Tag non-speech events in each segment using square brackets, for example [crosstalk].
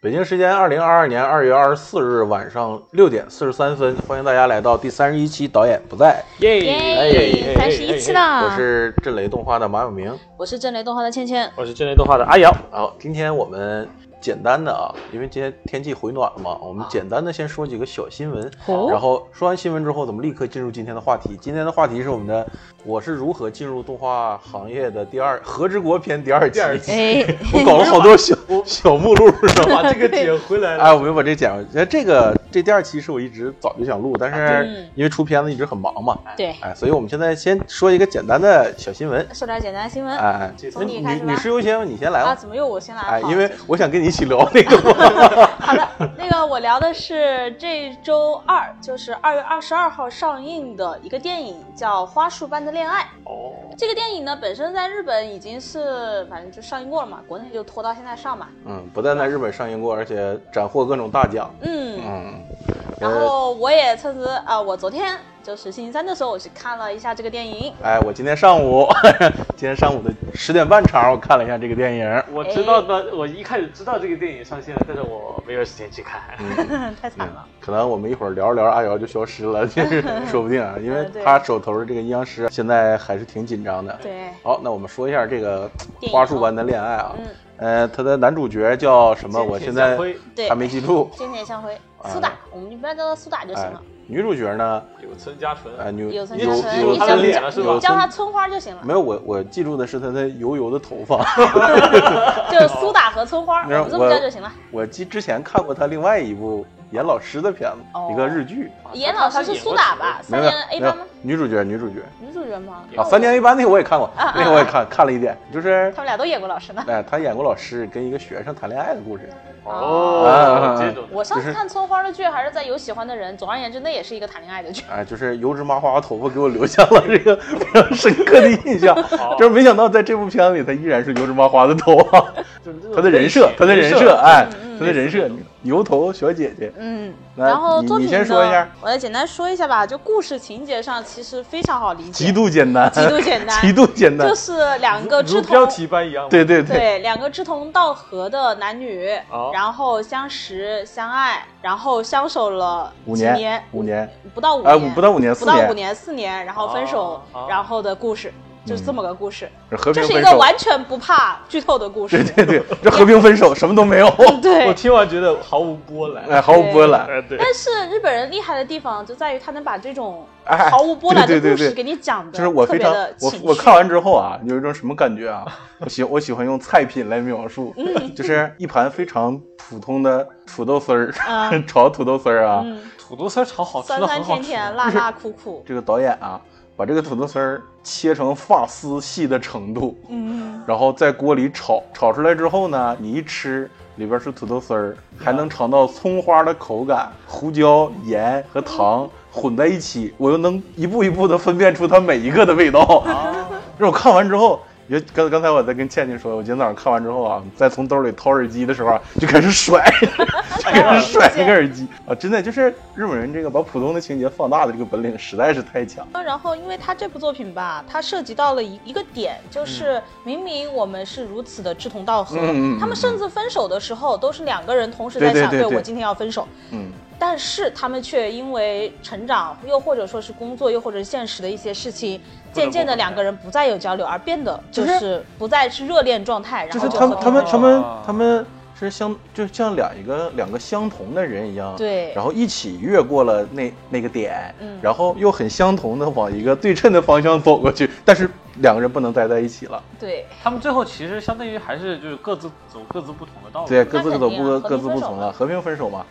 北京时间二零二二年二月二十四日晚上六点四十三分，欢迎大家来到第三十一期导演不在，耶！耶，三十一期了。我是震雷动画的马永明，我是震雷动画的倩倩，我是震雷动画的阿瑶。好，今天我们简单的啊，因为今天天气回暖了嘛，我们简单的先说几个小新闻，然后说完新闻之后，咱们立刻进入今天的话题。今天的话题是我们的我是如何进入动画行业的第二和之国篇第二期。哎，[laughs] 我搞了好多小小目录，是吧？[laughs] 把这个捡回来了。哎，我没把这剪回来。这个这第二期是我一直早就想录，但是因为出片子一直很忙嘛。对。哎，所以我们现在先说一个简单的小新闻。说点简单新闻。哎，从你开始女士优先，你先来啊？怎么又我先来？哎，因为我想跟你一起聊那个。[laughs] 好的，那个我聊的是这周二，就是二月二十二号上映的一个电影，叫《花束般的恋爱》。哦。这个电影呢，本身在日本已经是反正就上映过了嘛，国内就拖到现在上嘛。嗯，不但在日本上映过，而且斩获各种大奖。嗯嗯。然后我也趁时啊，我昨天就是星期三的时候，我去看了一下这个电影。哎，我今天上午，今天上午的十点半场，我看了一下这个电影。我知道的，我一开始知道这个电影上线了，但是我没有时间去看，[laughs] [laughs] 太惨了。可能我们一会儿聊着聊着，阿瑶就消失了，就是 [laughs] 说不定啊，因为他手头的这个阴阳师现在还是挺紧张的。对。好，那我们说一下这个花束般的恋爱啊。呃，他的男主角叫什么？我现在还没记住。金田相辉，苏打，我们一般叫他苏打就行了。女主角呢？有村家纯。哎，有有村佳纯，有他的脸是吧？叫他村花就行了。没有，我我记住的是他的油油的头发。[laughs] 就是苏打和村花，我这么叫就行了。我记之前看过他另外一部。严老师的片子，一个日剧。严老师是苏打吧？三年 A 班吗？女主角，女主角。女主角吗？啊，三年 A 班那个我也看过，那个我也看看了一点，就是他们俩都演过老师呢。哎，他演过老师跟一个学生谈恋爱的故事。哦，我上次看葱花的剧还是在有喜欢的人。总而言之，那也是一个谈恋爱的剧。哎，就是油脂麻花的头发给我留下了这个 [laughs] 非常深刻的印象。[laughs] 就是没想到在这部片子里，他依然是油脂麻花的头发。他的人设，他的人设，哎，他的人设。油头小姐姐，嗯，然后作品先说一下，我来简单说一下吧。就故事情节上其实非常好理解，极度简单，极度简单，[laughs] 极度简单，就是两个志同标题般一样，对对对，两个志同道合的男女，然后相识相爱，然后相守了五年，五年。不到五年，不到五年，不到五年，四年，然后分手，然后的故事。就是这么个故事，这是一个完全不怕剧透的故事。对对对，这和平分手，什么都没有。[laughs] 对，[laughs] 我听完觉得毫无波澜，哎，毫无波澜。对。但是日本人厉害的地方就在于他能把这种毫无波澜的故事给你讲的，就是我非常我我看完之后啊，有一种什么感觉啊？[laughs] 我喜我喜欢用菜品来描述，就是一盘非常普通的土豆丝儿，炒土豆丝儿啊，土豆丝儿炒好吃的酸酸甜甜，辣辣苦苦。这个导演啊。把这个土豆丝儿切成发丝细的程度，嗯，然后在锅里炒，炒出来之后呢，你一吃，里边是土豆丝儿，还能尝到葱花的口感，胡椒、盐和糖混在一起，我又能一步一步的分辨出它每一个的味道。让 [laughs] 我看完之后。就刚刚才我在跟倩倩说，我今天早上看完之后啊，再从兜里掏耳机的时候就开始甩，就开始甩那个耳机啊！真的就是日本人这个把普通的情节放大的这个本领实在是太强。然后，因为他这部作品吧，它涉及到了一一个点，就是明明我们是如此的志同道合，他们甚至分手的时候都是两个人同时在想，对我今天要分手。嗯。但是他们却因为成长，又或者说是工作，又或者现实的一些事情，渐渐的两个人不再有交流，而变得就是不再是热恋状态。就是他们他们他们他们是相就像两一个两个相同的人一样，对，然后一起越过了那那个点，然后又很相同的往一个对称的方向走过去，但是两个人不能待在一起了。对他们最后其实相当于还是就是各自走各自不同的道路，对，各自走不各自不同了，和平分手嘛。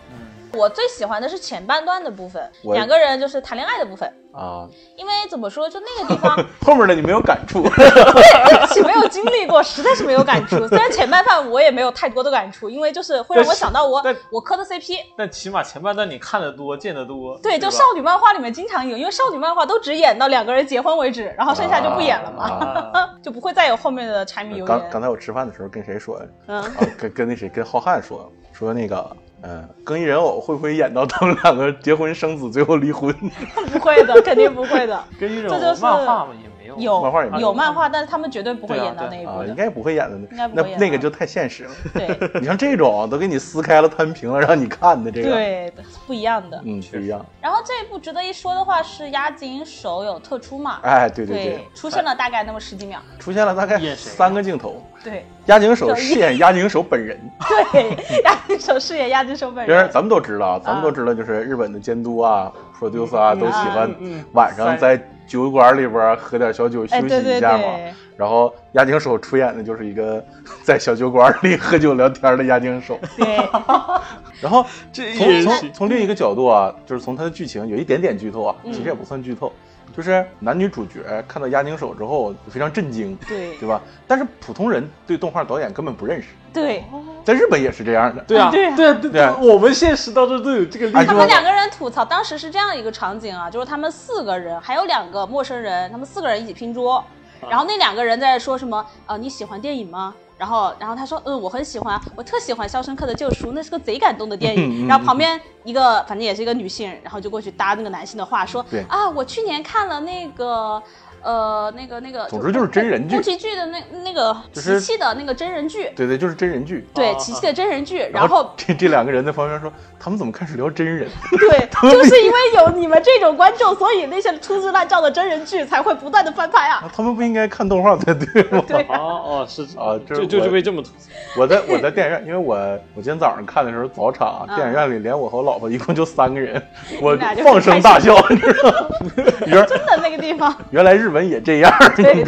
我最喜欢的是前半段的部分，两个人就是谈恋爱的部分啊。因为怎么说，就那个地方 [laughs] 后面的你没有感触，[laughs] 对不起，没有经历过，实在是没有感触。[laughs] 虽然前半段我也没有太多的感触，因为就是会让我想到我我磕的 CP。但起码前半段你看的多，见得多。对，就少女漫画里面经常有，因为少女漫画都只演到两个人结婚为止，然后剩下就不演了嘛，就不会再有后面的柴米油盐。刚刚才我吃饭的时候跟谁说？嗯，跟跟那谁跟浩瀚说说那个。嗯，更衣人偶会不会演到他们两个结婚生子，最后离婚？[laughs] 不会的，肯定不会的。更衣人偶漫画嘛也没有有漫画也有有漫画，但是他们绝对不会演到那一步的。应该不会演的那应该不那会演的那个就太现实了。对 [laughs] 你像这种都给你撕开了摊平了让你看的这个，，对，不一样的。嗯，不一样。然后这一部值得一说的话是押井守有特出嘛？哎，对对对，出现了大概那么十几秒。出现了大概三个镜头。对押井守饰演押井守本人，[laughs] 对，押井守饰演押井守本人。咱们都知道，咱们都知道，就是日本的监督啊、producer 啊，嗯都喜欢晚上在酒馆里边喝点小酒休哎，息一下嘛。对，然后押井守出演的就是一个 [laughs] 在小酒馆里喝酒聊天的押井守。对，[laughs] 然后这从从从另一个角度啊，就是从它的剧情有一点点剧透啊，嗯其实也不算剧透，就是男女主角看到押井守之后非常震惊，对对吧？但是普通人对动画导演根本不认识，对，在日本也是这样的。对啊，对啊对啊，对对啊我们现实当中都有这个例子。他们两个人吐槽，当时是这样一个场景啊，就是他们四个人，还有两个陌生人，他们四个人一起拼桌，然后那两个人在说什么？呃，你喜欢电影吗？然后，然后他说，嗯，我很喜欢，我特喜欢《肖申克的救赎》，那是个贼感动的电影。然后旁边一个，反正也是一个女性，然后就过去搭那个男性的话，说对，啊，我去年看了那个。呃，那个那个，总之就是真人剧宫崎骏的那那个就是琪琪的那个真人剧，对对，就是真人剧。对，啊琪琪的真人剧，然然后这这两个人在旁边说，他们怎么开始聊真人？[laughs] 对，[laughs] 就是因为有你们这种观众，所以那些粗制滥造的真人剧才会不断的翻拍啊。他们不应该看动画才对吗？[laughs] 对哦哦是啊这就就我就被这么吐槽。我在我在电影院，因为我我今天早上看的时候早场，嗯电影院里连我和我老婆一共就三个人，我放声大笑，你知道吗？真的那个地方，原来日本也这样？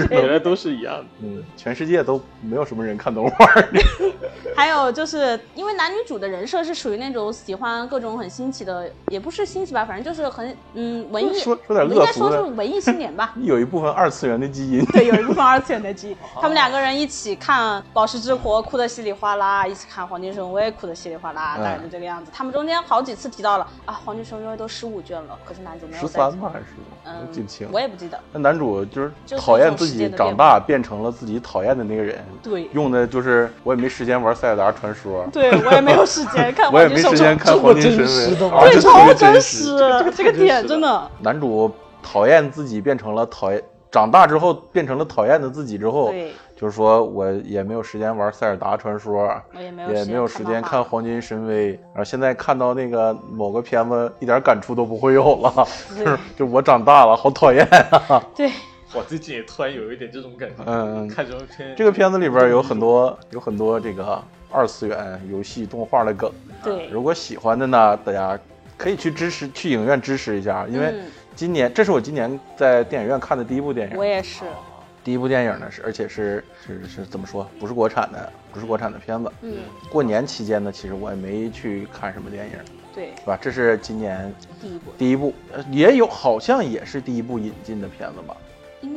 原来都是一样的。嗯，全世界都没有什么人看动画。[laughs] 还有就是因为男女主的人设是属于那种喜欢各种很新奇的，也不是新奇吧，反正就是很嗯文艺，说说点应该说是文艺青年吧。[laughs] 有一部分二次元的基因。对，有一部分二次元的基因，[laughs] 他们两个人一起看《宝石之国》，哭得稀里哗啦；一起看《黄金神威》，哭得稀里哗啦，嗯大概就这个样子。他们中间好几次提到了啊，《黄金神威》都十五卷了，可是男主没有十三吧还是？嗯记不清。我也不记得。那男主就是就是讨厌自己长大变成了自己讨厌的那个人，对用的就是我也没时间玩塞尔达传说，对我也没有时间 [laughs] 看我也黄金神威没时间看黄金神真实威，对，[laughs] 超真实。实，这个点真的。[laughs] 男主讨厌自己变成了讨厌，长大之后变成了讨厌的自己之后，对，就是说我也没有时间玩塞尔达传说，也没有也没有时间看黄金神威，然后现在看到那个某个片子一点感触都不会有了，就是就我长大了，好讨厌啊！对，我最近也突然有一点这种感觉。嗯，看什么片，这个片子里边有很多有很多这个二次元游戏动画的梗，对，如果喜欢的呢，大家可以去支持，去影院支持一下，因为嗯今年这是我今年在电影院看的第一部电影我。也是，第一部电影呢是，而且是是是怎么说？不是国产的，不是国产的片子。嗯，过年期间呢，其实我也没去看什么电影，对，是吧？这是今年第一部第一部，呃也有好像也是第一部引进的片子吧？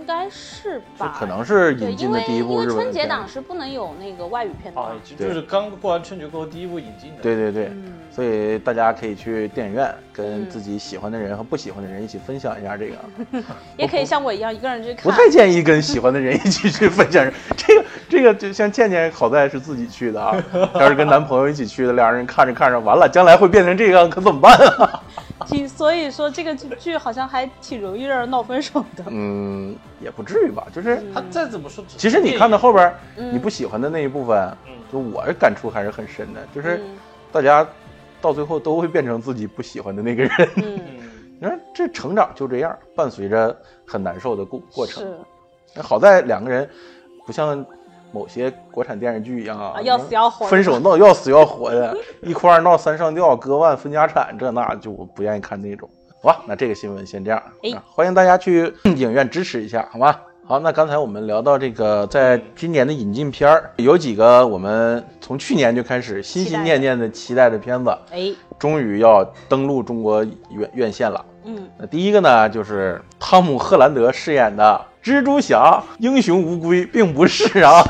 应该是是吧？可能是，引进的第一部因为春节档。是不能有那个外语片的嘛啊，就就是刚过完春节过后第一部引进的。对对对，嗯所以大家可以去电影院跟嗯自己喜欢的人和不喜欢的人一起分享一下这个。[laughs] 也可以像我一样一个人去看。不太建议跟喜欢的人一 [laughs] 起去分享。这个这个就像倩倩，好在是自己去的啊。[laughs] 要是跟男朋友一起去的，两人看着看着，完了，将来会变成这样，可怎么办啊？挺，所以说这个剧剧好像还挺容易让人闹分手的。嗯，也不至于吧。就是他再怎么说，其实你看到后边，嗯你不喜欢的那一部分，嗯就我感触还是很深的。就是嗯大家到最后都会变成自己不喜欢的那个人。[laughs] 你说这成长就这样，伴随着很难受的过过程。那好在两个人不像某些国产电视剧一样啊，啊要死要活分手闹要死要活的，一哭二闹三上吊，割腕分家产，这那就我不愿意看那种。好吧，那这个新闻先这样，哎啊欢迎大家去影院支持一下，好吗？好，那刚才我们聊到这个，在今年的引进片儿，有几个我们从去年就开始心心念念的期待的片子，哎，终于要登陆中国院院线了。嗯，那第一个呢，就是汤姆·赫兰德饰演的蜘蛛侠英雄无归，并不是啊，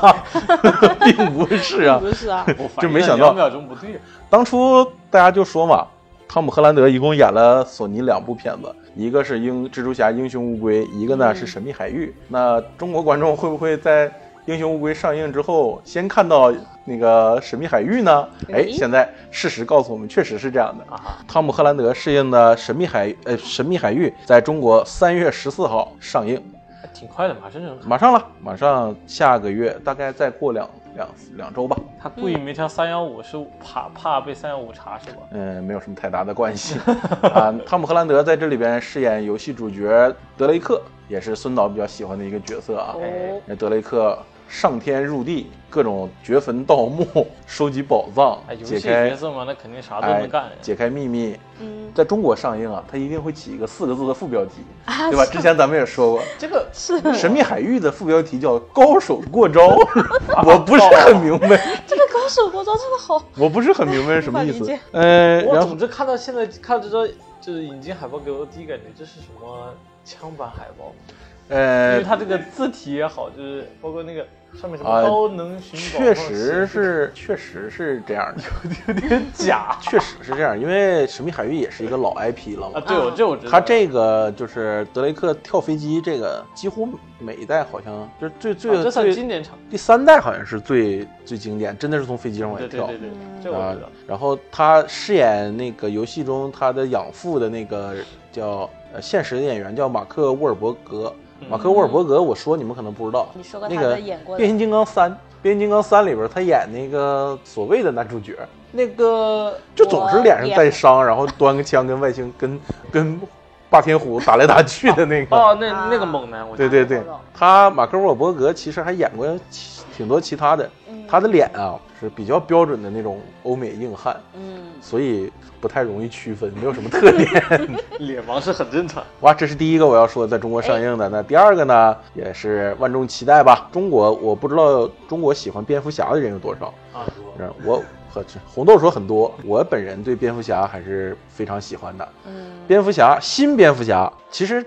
[laughs] 并不是啊。不是啊，就没想到两秒钟不对，当初大家就说嘛，汤姆·赫兰德一共演了索尼两部片子，一个是英蜘蛛侠英雄乌龟，一个呢嗯是神秘海域。那中国观众会不会在英雄乌龟上映之后先看到那个神秘海域呢？哎，诶现在事实告诉我们，确实是这样的。啊，汤姆·赫兰德饰演的神秘海呃神秘海域在中国三月十四号上映。挺快的，马上就马上了，马上下个月，大概再过两两两周吧。他故意没调三幺五，是怕怕被三幺五查是吧？嗯，没有什么太大的关系 [laughs] 啊。汤姆·赫兰德在这里边饰演游戏主角德雷克，也是孙导比较喜欢的一个角色啊。那德雷克。上天入地，各种掘坟盗墓，[laughs] 收集宝藏，解开角色嘛，那肯定啥都能干。解开秘密，嗯，在中国上映啊，它一定会起一个四个字的副标题，对吧？之前咱们也说过，[laughs] 这个是神秘海域的副标题叫“高手过招”，[laughs] 我不是很明白。这个“高手过招”真的好，我不是很明白是什么意思。呃，我总之看到现在看到这张就是引进海报，给我的第一感觉这是什么枪版海报？呃，因为它这个字体也好，就是包括那个。上面什么高能寻宝？确实是，确实是这样的，有点点假。[laughs] 确实是这样，因为《神秘海域》也是一个老 IP 了嘛。啊，对，我这我知道。他这个就是德雷克跳飞机，这个几乎每一代好像就是最最最经典场。第三代好像是最最经典，真的是从飞机上往下跳。对对对，这我知道。然后他饰演那个游戏中他的养父的那个叫呃现实的演员叫马克·沃尔伯格。马克·沃尔伯格，我说你们可能不知道，你说过那个《变形金刚三》，《变形金刚三》里边他演那个所谓的男主角，那个就总是脸上带伤，然后端个枪跟外星跟跟霸天虎打来打去的那个。哦，那那个猛男，对对对，他马克·沃尔伯格其实还演过挺多其他的，他的脸啊是比较标准的那种欧美硬汉，嗯，所以。不太容易区分，没有什么特点，[laughs] 脸盲是很正常。哇，这是第一个我要说在中国上映的。那第二个呢，也是万众期待吧。中国我不知道中国喜欢蝙蝠侠的人有多少啊？我和红豆说很多，我本人对蝙蝠侠还是非常喜欢的。嗯，蝙蝠侠新蝙蝠侠，其实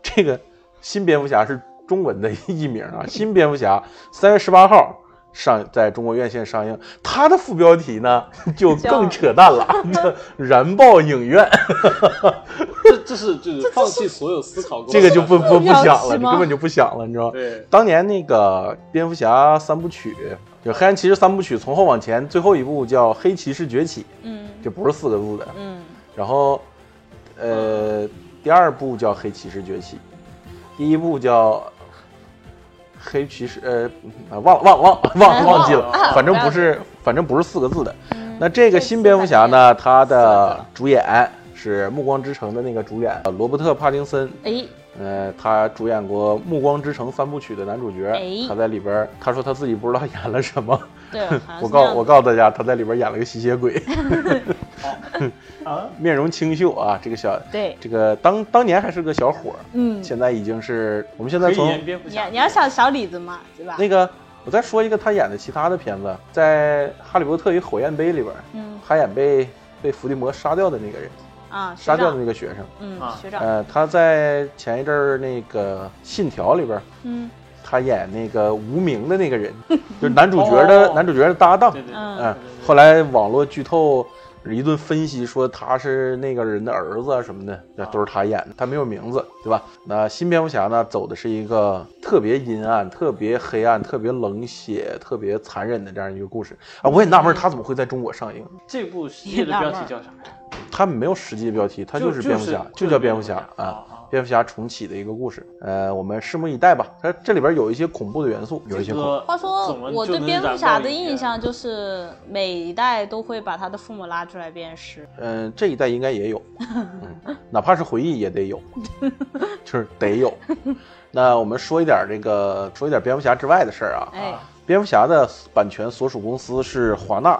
这个新蝙蝠侠是中文的译名啊。[laughs] 新蝙蝠侠三月十八号。上在中国院线上映，它的副标题呢 [laughs] 就更扯淡了，燃爆影院。[laughs] 这这是就是放弃所有思考。这个就不不不想了，你根本就不想了，你知道吗？对。当年那个蝙蝠侠三部曲，就黑暗骑士三部曲，从后往前，最后一部叫黑骑士崛起，嗯，就不是四个字的，嗯。然后，呃，第二部叫黑骑士崛起，第一部叫。黑骑士，呃，忘了忘了忘了忘忘记了，反正不是，反正不是四个字的。那这个新蝙蝠侠呢，他的主演是《暮光之城》的那个主演罗伯特·帕丁森。哎，呃，他主演过《暮光之城》三部曲的男主角。他在里边，他说他自己不知道演了什么。对，我告我告诉大家，他在里边演了个吸血鬼。[laughs] [laughs] 啊，面容清秀啊，这个小对，这个当当年还是个小伙儿，嗯，现在已经是我们现在从你你要想小李子嘛，对吧？那个我再说一个他演的其他的片子，在《哈利波特与火焰杯》里边，嗯，他演被被伏地魔杀掉的那个人啊，杀掉的那个学生，嗯，学长，呃，他在前一阵儿那个《信条》里边，嗯，他演那个无名的那个人，[laughs] 就是男主角的男主角的搭档，嗯，后来网络剧透。一顿分析说他是那个人的儿子啊什么的，那都是他演的，他没有名字，对吧？那新蝙蝠侠呢，走的是一个特别阴暗、特别黑暗、特别冷血、特别残忍的这样一个故事啊！我也纳闷他怎么会在中国上映。这部戏的标题叫啥？他没有实际的标题，他就是蝙蝠侠，就叫蝙蝠侠啊。蝙蝠侠重启的一个故事，呃，我们拭目以待吧。它这里边有一些恐怖的元素，有一些恐怖。话说，我对蝙蝠侠的印象就是每一代都会把他的父母拉出来鞭尸。嗯，这一代应该也有，[laughs] 哪怕是回忆也得有，[laughs] 就是得有。那我们说一点这个，说一点蝙蝠侠之外的事儿啊。哎，蝙蝠侠的版权所属公司是华纳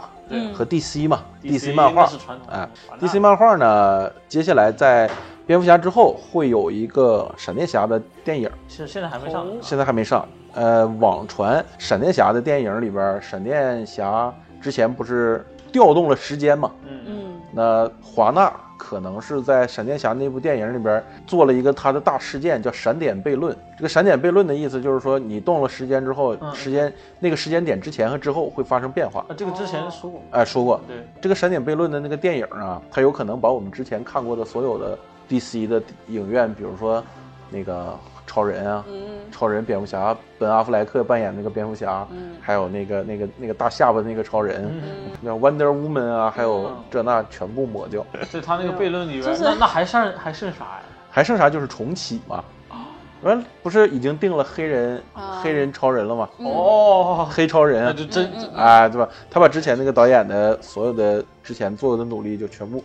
和 DC 嘛？DC 漫画。哎，DC 漫画呢，接下来在。蝙蝠侠之后会有一个闪电侠的电影，现现在还没上，现在还没上。呃，网传闪电侠的电影里边，闪电侠之前不是调动了时间嘛？嗯嗯。那华纳可能是在闪电侠那部电影里边做了一个他的大事件，叫闪点悖论。这个闪点悖论的意思就是说，你动了时间之后，时间那个时间点之前和之后会发生变化。啊这个之前说过，哎，说过。对，这个闪点悖论的那个电影啊，它有可能把我们之前看过的所有的。D.C. 的影院，比如说那个超人啊，超人、蝙蝠侠，本阿弗莱克扮演那个蝙蝠侠，还有那个那个那个大下巴那个超人，那 Wonder Woman 啊，还有这那全部抹掉。在他那个悖论里边，那那还剩还剩啥呀？还剩啥？就是重启嘛。完不是已经定了黑人黑人超人了吗？哦，黑超人，那就真哎，对吧？他把之前那个导演的所有的之前做的努力就全部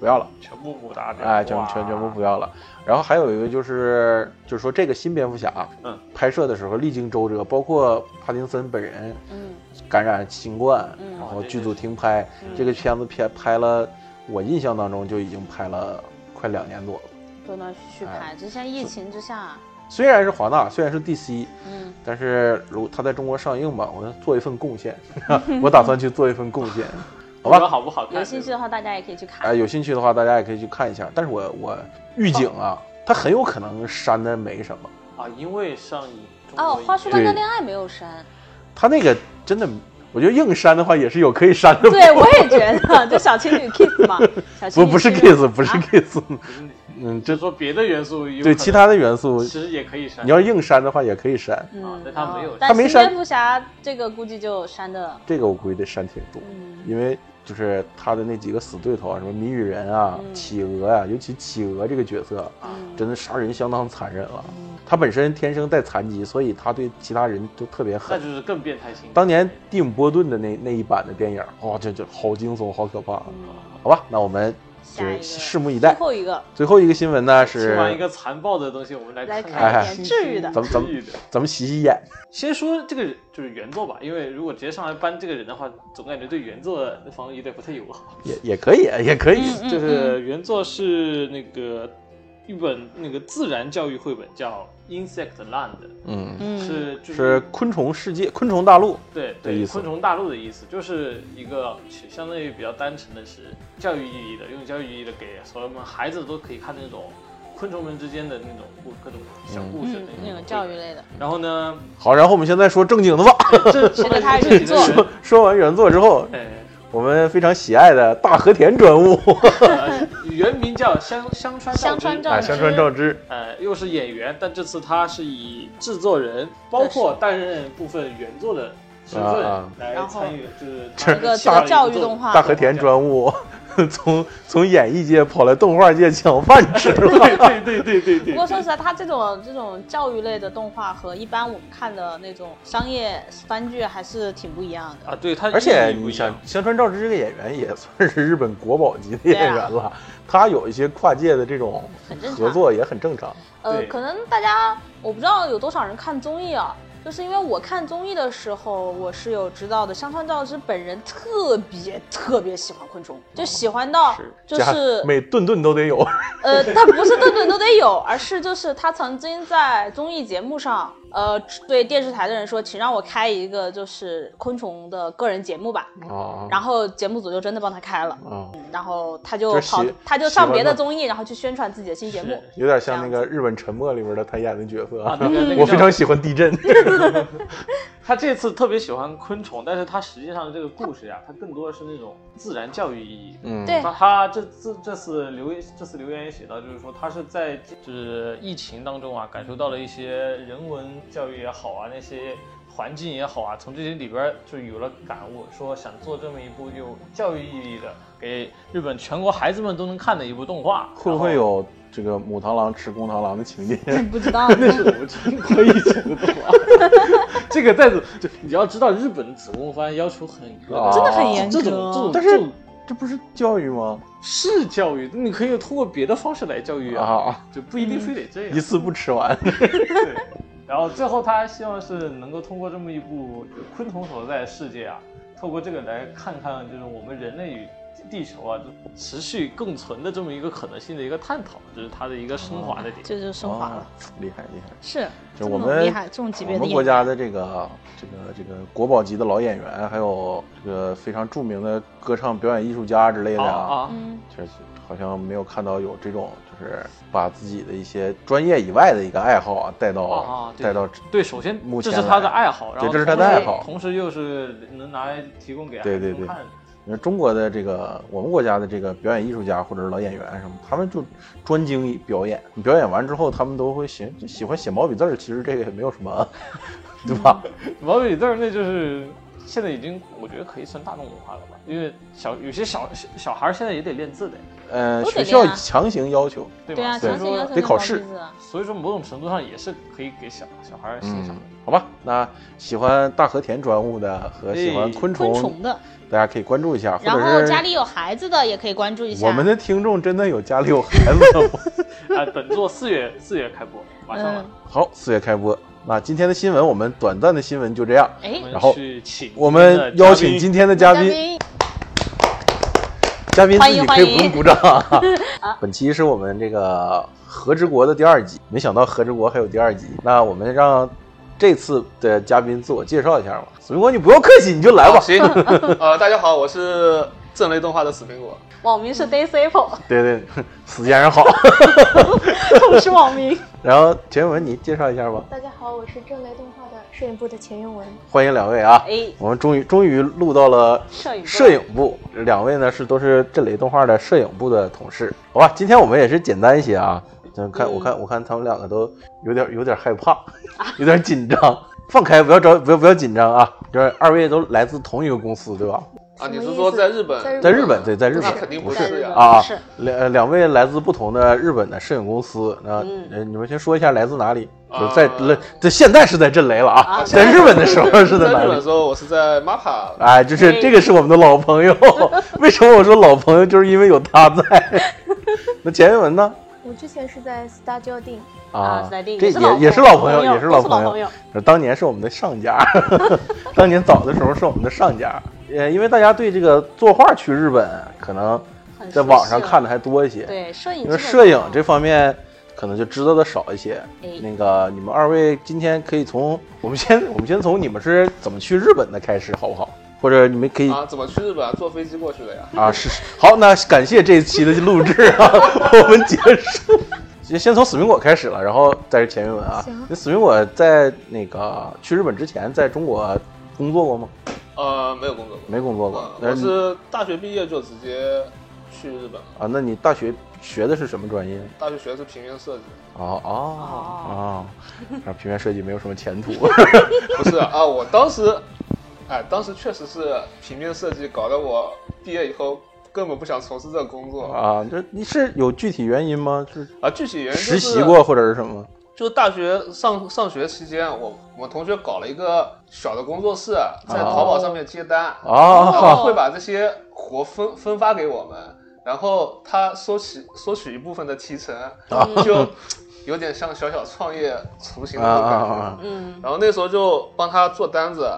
不要了，全部不打掉，哎，全全全部不要了。然后还有一个就是，就是说这个新蝙蝠侠，嗯，拍摄的时候历经周折，包括帕丁森本人，嗯，感染新冠，然后剧组停拍，这个片子片拍了，我印象当中就已经拍了快两年多了，断断续续拍，就像疫情之下，虽然是华纳，虽然是 DC，嗯，但是如他在中国上映吧，我做一份贡献，[laughs] 我打算去做一份贡献。好吧，好不好看？有兴趣的话，大家也可以去看。哎，有兴趣的话，大家也可以去看一下。但是我我预警啊，它很有可能删的没什么啊，因为上映哦，《花束般的恋爱》没有删。他那个真的，我觉得硬删的话也是有可以删的。对，我也觉得，就小情侣 kiss 嘛，[laughs] 不不是 kiss，不是 kiss。嗯，就说别的元素，对其他的元素其实也可以删。你要硬删的话，也可以删。啊，但他没有，他没删。蝙蝠侠这个估计就删的。这个我估计得删挺多，因为。就是他的那几个死对头啊，什么谜语人啊、企鹅啊，尤其企鹅这个角色，真的杀人相当残忍了。他本身天生带残疾，所以他对其他人都特别狠，那就是更变态型。当年蒂姆·波顿的那那一版的电影，哇，这这好惊悚，好可怕。好吧，那我们。就拭目以待。最后一个，最后一个新闻呢是。听完一个残暴的东西，我们来看一点治愈的。咱们咱们咱们洗洗眼。先说这个就是原作吧，因为如果直接上来搬这个人的话，总感觉对原作那方面有点不太友好。也也可以，也可以。就是原作是那个一本那个自然教育绘本，叫。Insect Land，嗯，是就是昆虫世界、昆虫大陆，对对，昆虫大陆的意思，就是一个相当于比较单纯的是教育意义的，用教育意义的给所有们孩子都可以看那种昆虫们之间的那种故各种小故事的那种教育类的。然后呢，好，然后我们现在说正经的吧，说他原作，说完原作之后。我们非常喜爱的大和田专务，原名叫香香川香川照香川照之，呃，又是演员，但这次他是以制作人，包括担任部分原作的身份来参与，就是这个教育动画。大和田专务。[laughs] 从从演艺界跑来动画界抢饭吃，对对对对对对。不过说实在，他这种这种教育类的动画和一般我们看的那种商业番剧还是挺不一样的啊。对他，而且你想，香川照之这个演员也算是日本国宝级的演员了，他有一些跨界的这种合作也很正常。呃，可能大家我不知道有多少人看综艺啊。就是因为我看综艺的时候，我是有知道的，香川照之本人特别特别喜欢昆虫，就喜欢到就是每顿顿都得有。[laughs] 呃，他不是顿顿都得有，而是就是他曾经在综艺节目上。呃，对电视台的人说，请让我开一个就是昆虫的个人节目吧。哦。然后节目组就真的帮他开了。哦。然后他就跑，他就上别的综艺，然后去宣传自己的新节目。有点像那个日本沉默里面的他演的角色。[laughs] 我非常喜欢地震。他这次特别喜欢昆虫，但是他实际上这个故事呀，他更多的是那种自然教育意义。嗯。对。他这次这次留这次留言也写到，就是说他是在就是疫情当中啊，感受到了一些人文。教育也好啊，那些环境也好啊，从这些里边就有了感悟，说想做这么一部有教育意义的，给日本全国孩子们都能看的一部动画，会不会有这个母螳螂吃公螳螂的情节？[laughs] 不知道，那是我们中国以前的动画。这个在就你要知道，日本的子宫番要求很高，真的很严格。这种这种，但是这不是教育吗？是教育，你可以通过别的方式来教育啊，就不一定非得这样，一次不吃完。[laughs] 对。然后最后，他希望是能够通过这么一部昆虫所在的世界啊，透过这个来看看，就是我们人类与地球啊，持续共存的这么一个可能性的一个探讨，就是它的一个升华的点。这就升华了，厉害厉害。是，就我们厉害这种级别的。我们国家的这个这个这个国宝级的老演员，还有这个非常著名的歌唱表演艺术家之类的啊，确实好像没有看到有这种。就是把自己的一些专业以外的一个爱好啊带到带到对，首先这是他的爱好，然后这是他的爱好，同时又是能拿来提供给对对对，你看中国的这个我们国家的这个表演艺术家或者是老演员什么，他们就专精表演，表演完之后他们都会写喜欢写毛笔字儿，其实这个也没有什么，[laughs] 对吧？[laughs] 毛笔字儿那就是现在已经我觉得可以算大众文化了吧，因为小有些小小小孩现在也得练字的，呃，学校强行要求，对对啊，吧？所以说强行要求得考试所以说某种程度上也是可以给小小孩欣赏的。好吧，那喜欢大和田专务的和喜欢哎昆虫，昆虫的。大家可以关注一下，或然后者是家里有孩子的也可以关注一下。我们的听众真的有家里有孩子的吗？[laughs] 啊，本作四月四月开播，马上了嗯，好，四月开播。那今天的新闻，我们短暂的新闻就这样。哎，然后去请我们邀请今天的嘉宾，宾，嘉宾自己可以不用鼓掌。本期是我们这个《和之国》的第二集，没想到《和之国》还有第二集。那我们让这次的嘉宾自我介绍一下吧。死苹果，你不用客气，你就来吧。行，呃，大家好，我是正雷动画的死苹果。网名是 Days Apple，对对，[laughs] 死家人好。[laughs] 同是网名。[laughs] 然后钱永文，你介绍一下吧。大家好，我是正雷动画的摄影部的钱永文。欢迎两位啊！哎我们终于终于录到了摄影部摄影部，两位呢是都是震雷动画的摄影部的同事。好吧，今天我们也是简单一些啊。嗯，看我看我看他们两个都有点有点害怕，有点紧张。放开，不要着不要不要紧张啊！就是二位都来自同一个公司，对吧？啊，你是说在日本？在在日本，对，在日本肯定不不是啊，两呃两位来自不同的日本的摄影公司。那你们先说一下来自哪里？就啊在现在是在震雷了啊，啊在日本的时候是在哪里在日本的？时候，我是在 MAPA，[laughs] 哎，就是哎这个是我们的老朋友。[laughs] 为什么我说老朋友？就是因为有他在。[laughs] 那钱云文呢？我之前是在 Studio 定，啊这也是老也也是老朋友，也是老朋友友。当年是我们的上家，当年早的时候是我们的上家。呃，因为大家对这个作画去日本，可能在网上看的还多一些。对摄影因为，摄影这方面可能就知道的少一些。哎那个你们二位今天可以从我们先我们先从你们是怎么去日本的开始，好不好？或者你们可以啊，怎么去日本啊？坐飞机过去的呀？啊，是是好，那感谢这一期的录制啊，[laughs] 我们结束。先先从死苹果开始了，然后再是钱云文啊行。那死苹果在那个去日本之前，在中国工作过吗？呃，没有工作过。没工作过我是大学毕业就直接去日本了。啊，那你大学学的是什么专业？大学学的是平面设计，哦哦哦，啊，平面设计没有什么前途。[laughs] 不是啊，我当时，哎，当时确实是平面设计搞得我毕业以后根本不想从事这个工作啊，这你是有具体原因吗？是啊。具体原因就是实习过或者是什么？就大学上上学期间，我我同学搞了一个小的工作室，在淘宝上面接单，然哦后会把这些活分分发给我们，然后他收取收取一部分的提成，就有点像小小创业雏形啊啊那种感觉。啊！嗯然后那时候就帮他做单子，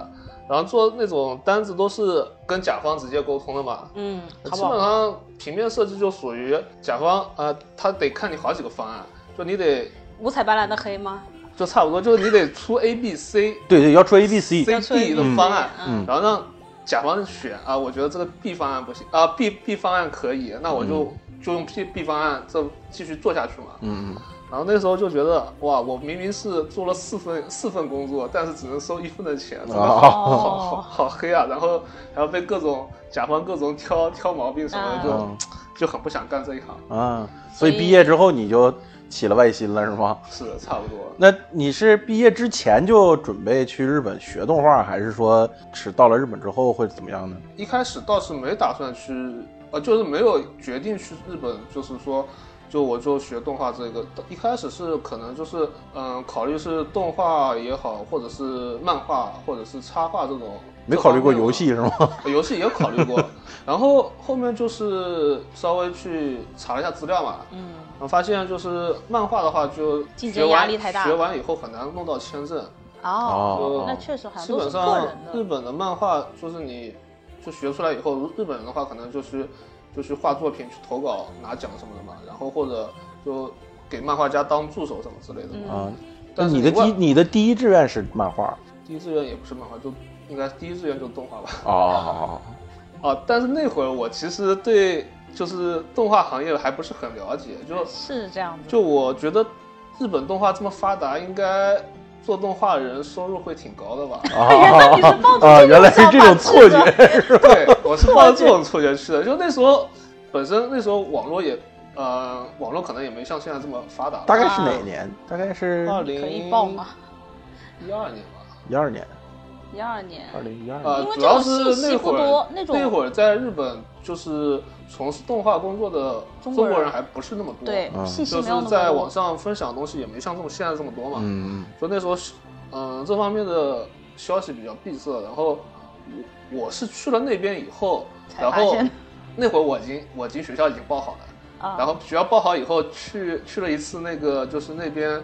然后做那种单子都是跟甲方直接沟通的嘛。嗯，淘基本上平面设计就属于甲方啊、呃他得看你好几个方案，就你得五彩斑斓的黑吗？就差不多，就是你得出 A、B、C、对对，要出 A B C。C、D 的方案，嗯然后让甲方选啊，我觉得这个 B 方案不行啊，B B 方案可以，那我就、就用 B B 方案这继续做下去嘛。嗯然后那时候就觉得哇，我明明是做了四份四份工作，但是只能收一份的钱，真的好、好好黑啊！然后还要被各种甲方各种挑挑毛病什么的，就、嗯就很不想干这一行。嗯啊，所以毕业之后你就起了外心了是吗？是的，差不多。那你是毕业之前就准备去日本学动画，还是说是到了日本之后会怎么样呢？一开始倒是没打算去，呃，就是没有决定去日本，就是说，就我就学动画这个。一开始是可能就是，嗯，考虑是动画也好，或者是漫画，或者是插画这种。没考虑过游戏是吗？呃游戏也考虑过，[laughs] 然后后面就是稍微去查了一下资料嘛，嗯，然后发现就是漫画的话就竞争学完压力太大学完以后很难弄到签证。哦，哦那确实基本上。日本的漫画就是你就学出来以后，日本人的话可能就是就去画作品去投稿拿奖什么的嘛，然后或者就给漫画家当助手什么之类的。嗯啊，那但你的第外你的第一志愿是漫画第一志愿也不是漫画，就应该第一志愿就是动画吧。哦，啊，但是那会儿我其实对就是动画行业还不是很了解，就是这样子。就我觉得日本动画这么发达，应该做动画人收入会挺高的吧？[laughs] 啊你是抱着啊，这种原来是这种错觉，对，我是抱着这种错觉去的。就那时候本身那时候网络也呃，网络可能也没像现在这么发达。大概是哪年？大概是二零可以报吗？一二年吧，一二年。一二年，二零一二呃，主要是那会儿那会儿在日本就是从事动画工作的中国人。还不是那么多，对嗯就。是在网上分享的东西也没像这么现在这么多嘛。嗯。所以那时候是，嗯、这方面的消息比较闭塞。然后我我是去了那边以后，然后 [laughs] 那会儿我已经我已经学校已经报好了，啊。然后学校报好以后去去了一次那个就是那边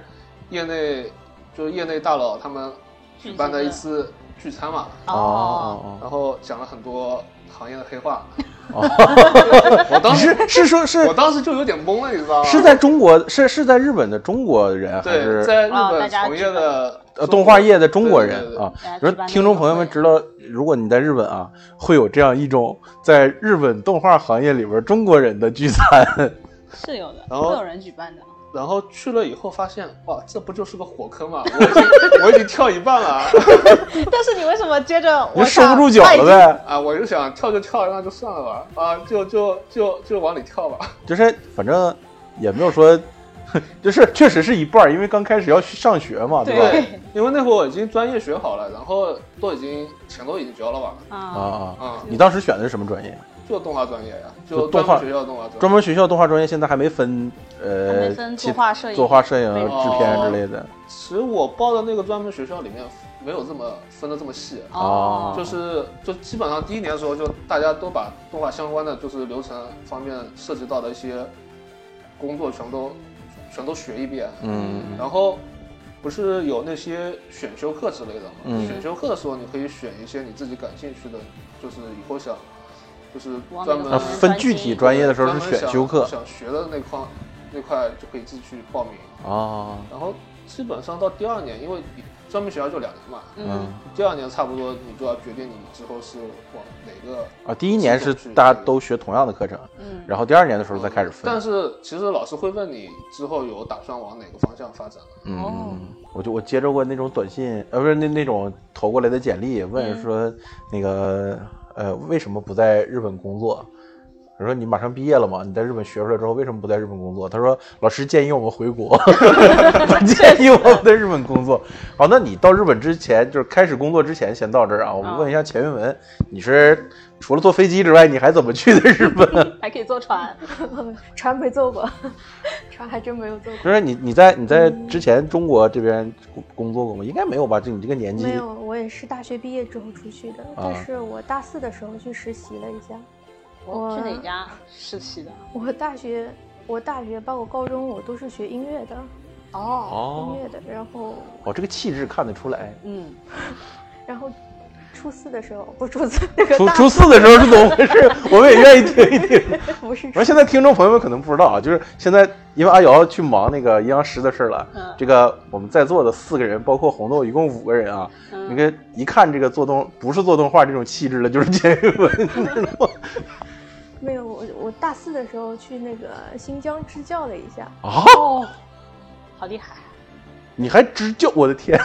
业内就是业内大佬他们举办的一次聚餐嘛，哦哦，哦。然后讲了很多行业的黑话。哦，[laughs] 我当时是是说是我当时就有点懵了，你知道吗？是在中国是是在日本的中国人还对，是在日本从业的呃动画业的中国人对对对啊？比如听众朋友们知道，如果你在日本啊，会有这样一种在日本动画行业里边中国人的聚餐。[laughs] 是有的，会有人举办的。然后去了以后发现，哇，这不就是个火坑吗？我已经我已经跳一半了 [laughs] 但是你为什么接着你我就收不住脚了呗？啊！我就想跳就跳，那就算了吧，啊，就就就就往里跳吧。[laughs] 就是反正也没有说，[laughs] 就是确实是一半，因为刚开始要去上学嘛，对吧？对因为那会儿我已经专业学好了，然后都已经钱都已经交了吧，啊啊，啊！啊、你当时选的是什么专业？就动画专业呀，就动画就专门学校动画专业。专门学校动画专业现在还没分还呃没分其作画摄影作画摄影、制片之类的。其实我报的那个专门学校里面没有这么分的这么细，哦就是就基本上第一年的时候，就大家都把动画相关的就是流程方面涉及到的一些工作全都全都学一遍，嗯然后不是有那些选修课之类的吗？嗯选修课的时候，你可以选一些你自己感兴趣的，就是以后想就是专门分具体专业的时候是选修课想想学的那块那块就可以自己去报名。啊然后基本上到第二年，因为专门学校就两年嘛，嗯第二年差不多你就要决定你之后是往哪个。啊！第一年是大家都学同样的课程，嗯，然后第二年的时候再开始分。但是其实老师会问你之后有打算往哪个方向发展。嗯哦嗯，我就我接着过那种短信，呃，不是那那种投过来的简历，问说那个呃为什么不在日本工作？我说你马上毕业了嘛，你在日本学出来之后为什么不在日本工作？他说老师建议我们回国，[laughs] 不建议我们在日本工作。好，那你到日本之前，就是开始工作之前，先到这儿啊。我们问一下钱云文，你是除了坐飞机之外，你还怎么去的日本？[laughs] 还可以坐船。[laughs] 船没坐过，船还真没有坐过。就是你你在你在之前中国这边工工作过吗？应该没有吧？就你这个年纪没有，我也是大学毕业之后出去的，啊但是我大四的时候去实习了一下。我去哪家实习的？[laughs] 我大学，我大学包括高中，我都是学音乐的，哦，哦音乐的。然后，哦，这个气质看得出来。嗯，然后初四的时候，不是初四，那个初初四的时候是怎么回事？我们也愿意听 [laughs] 一听。不是我说现在听众朋友们可能不知道啊，就是现在因为阿瑶去忙那个阴阳师的事儿了，嗯这个我们在座的四个人，包括红豆，一共五个人啊。嗯那个一看这个做动不是做动画这种气质的，就是简云文，你知道吗？没有，我我大四的时候去那个新疆支教了一下，啊，哦，好厉害！你还支教？我的天！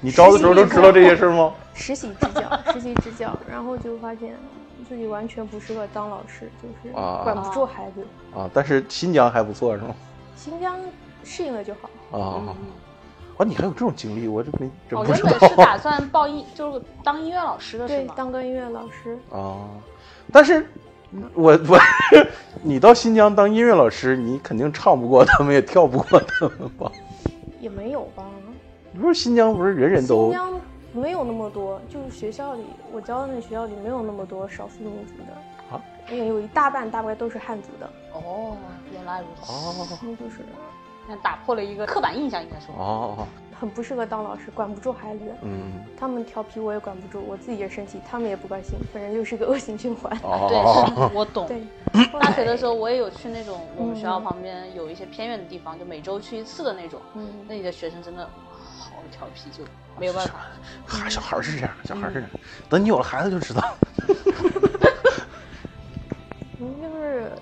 你招的时候都知道这些事吗？实习支教，实习支教，然后就发现自己完全不适合当老师，就是啊管不住孩子。啊，但是新疆还不错是吗？新疆适应了就好。啊嗯，啊，你还有这种经历，我这没真我不知原本是打算报音，就是当音乐老师的是对，吗？当个音乐老师，啊。但是，我我 [laughs] 你到新疆当音乐老师，你肯定唱不过他们，也跳不过他们吧？也没有吧。你说新疆不是人人新都疆没有那么多，就是学校里我教的那学校里没有那么多少数民族的啊，也有一大半大概都是汉族的，哦，原来如此，哦就是那打破了一个刻板印象，应该说。哦很不适合当老师，管不住孩子。嗯他们调皮我也管不住，我自己也生气，他们也不高兴，反正就是个恶性循环。[laughs] 对，哦是我懂。对，大学的时候我也有去那种我们学校嗯旁边有一些偏远的地方，就每周去一次的那种。嗯，那里的学生真的好调皮，就没有办法。哈，小孩儿是这样，小孩儿是这样。[laughs] 等你有了孩子就知道。[laughs] 嗯，就是，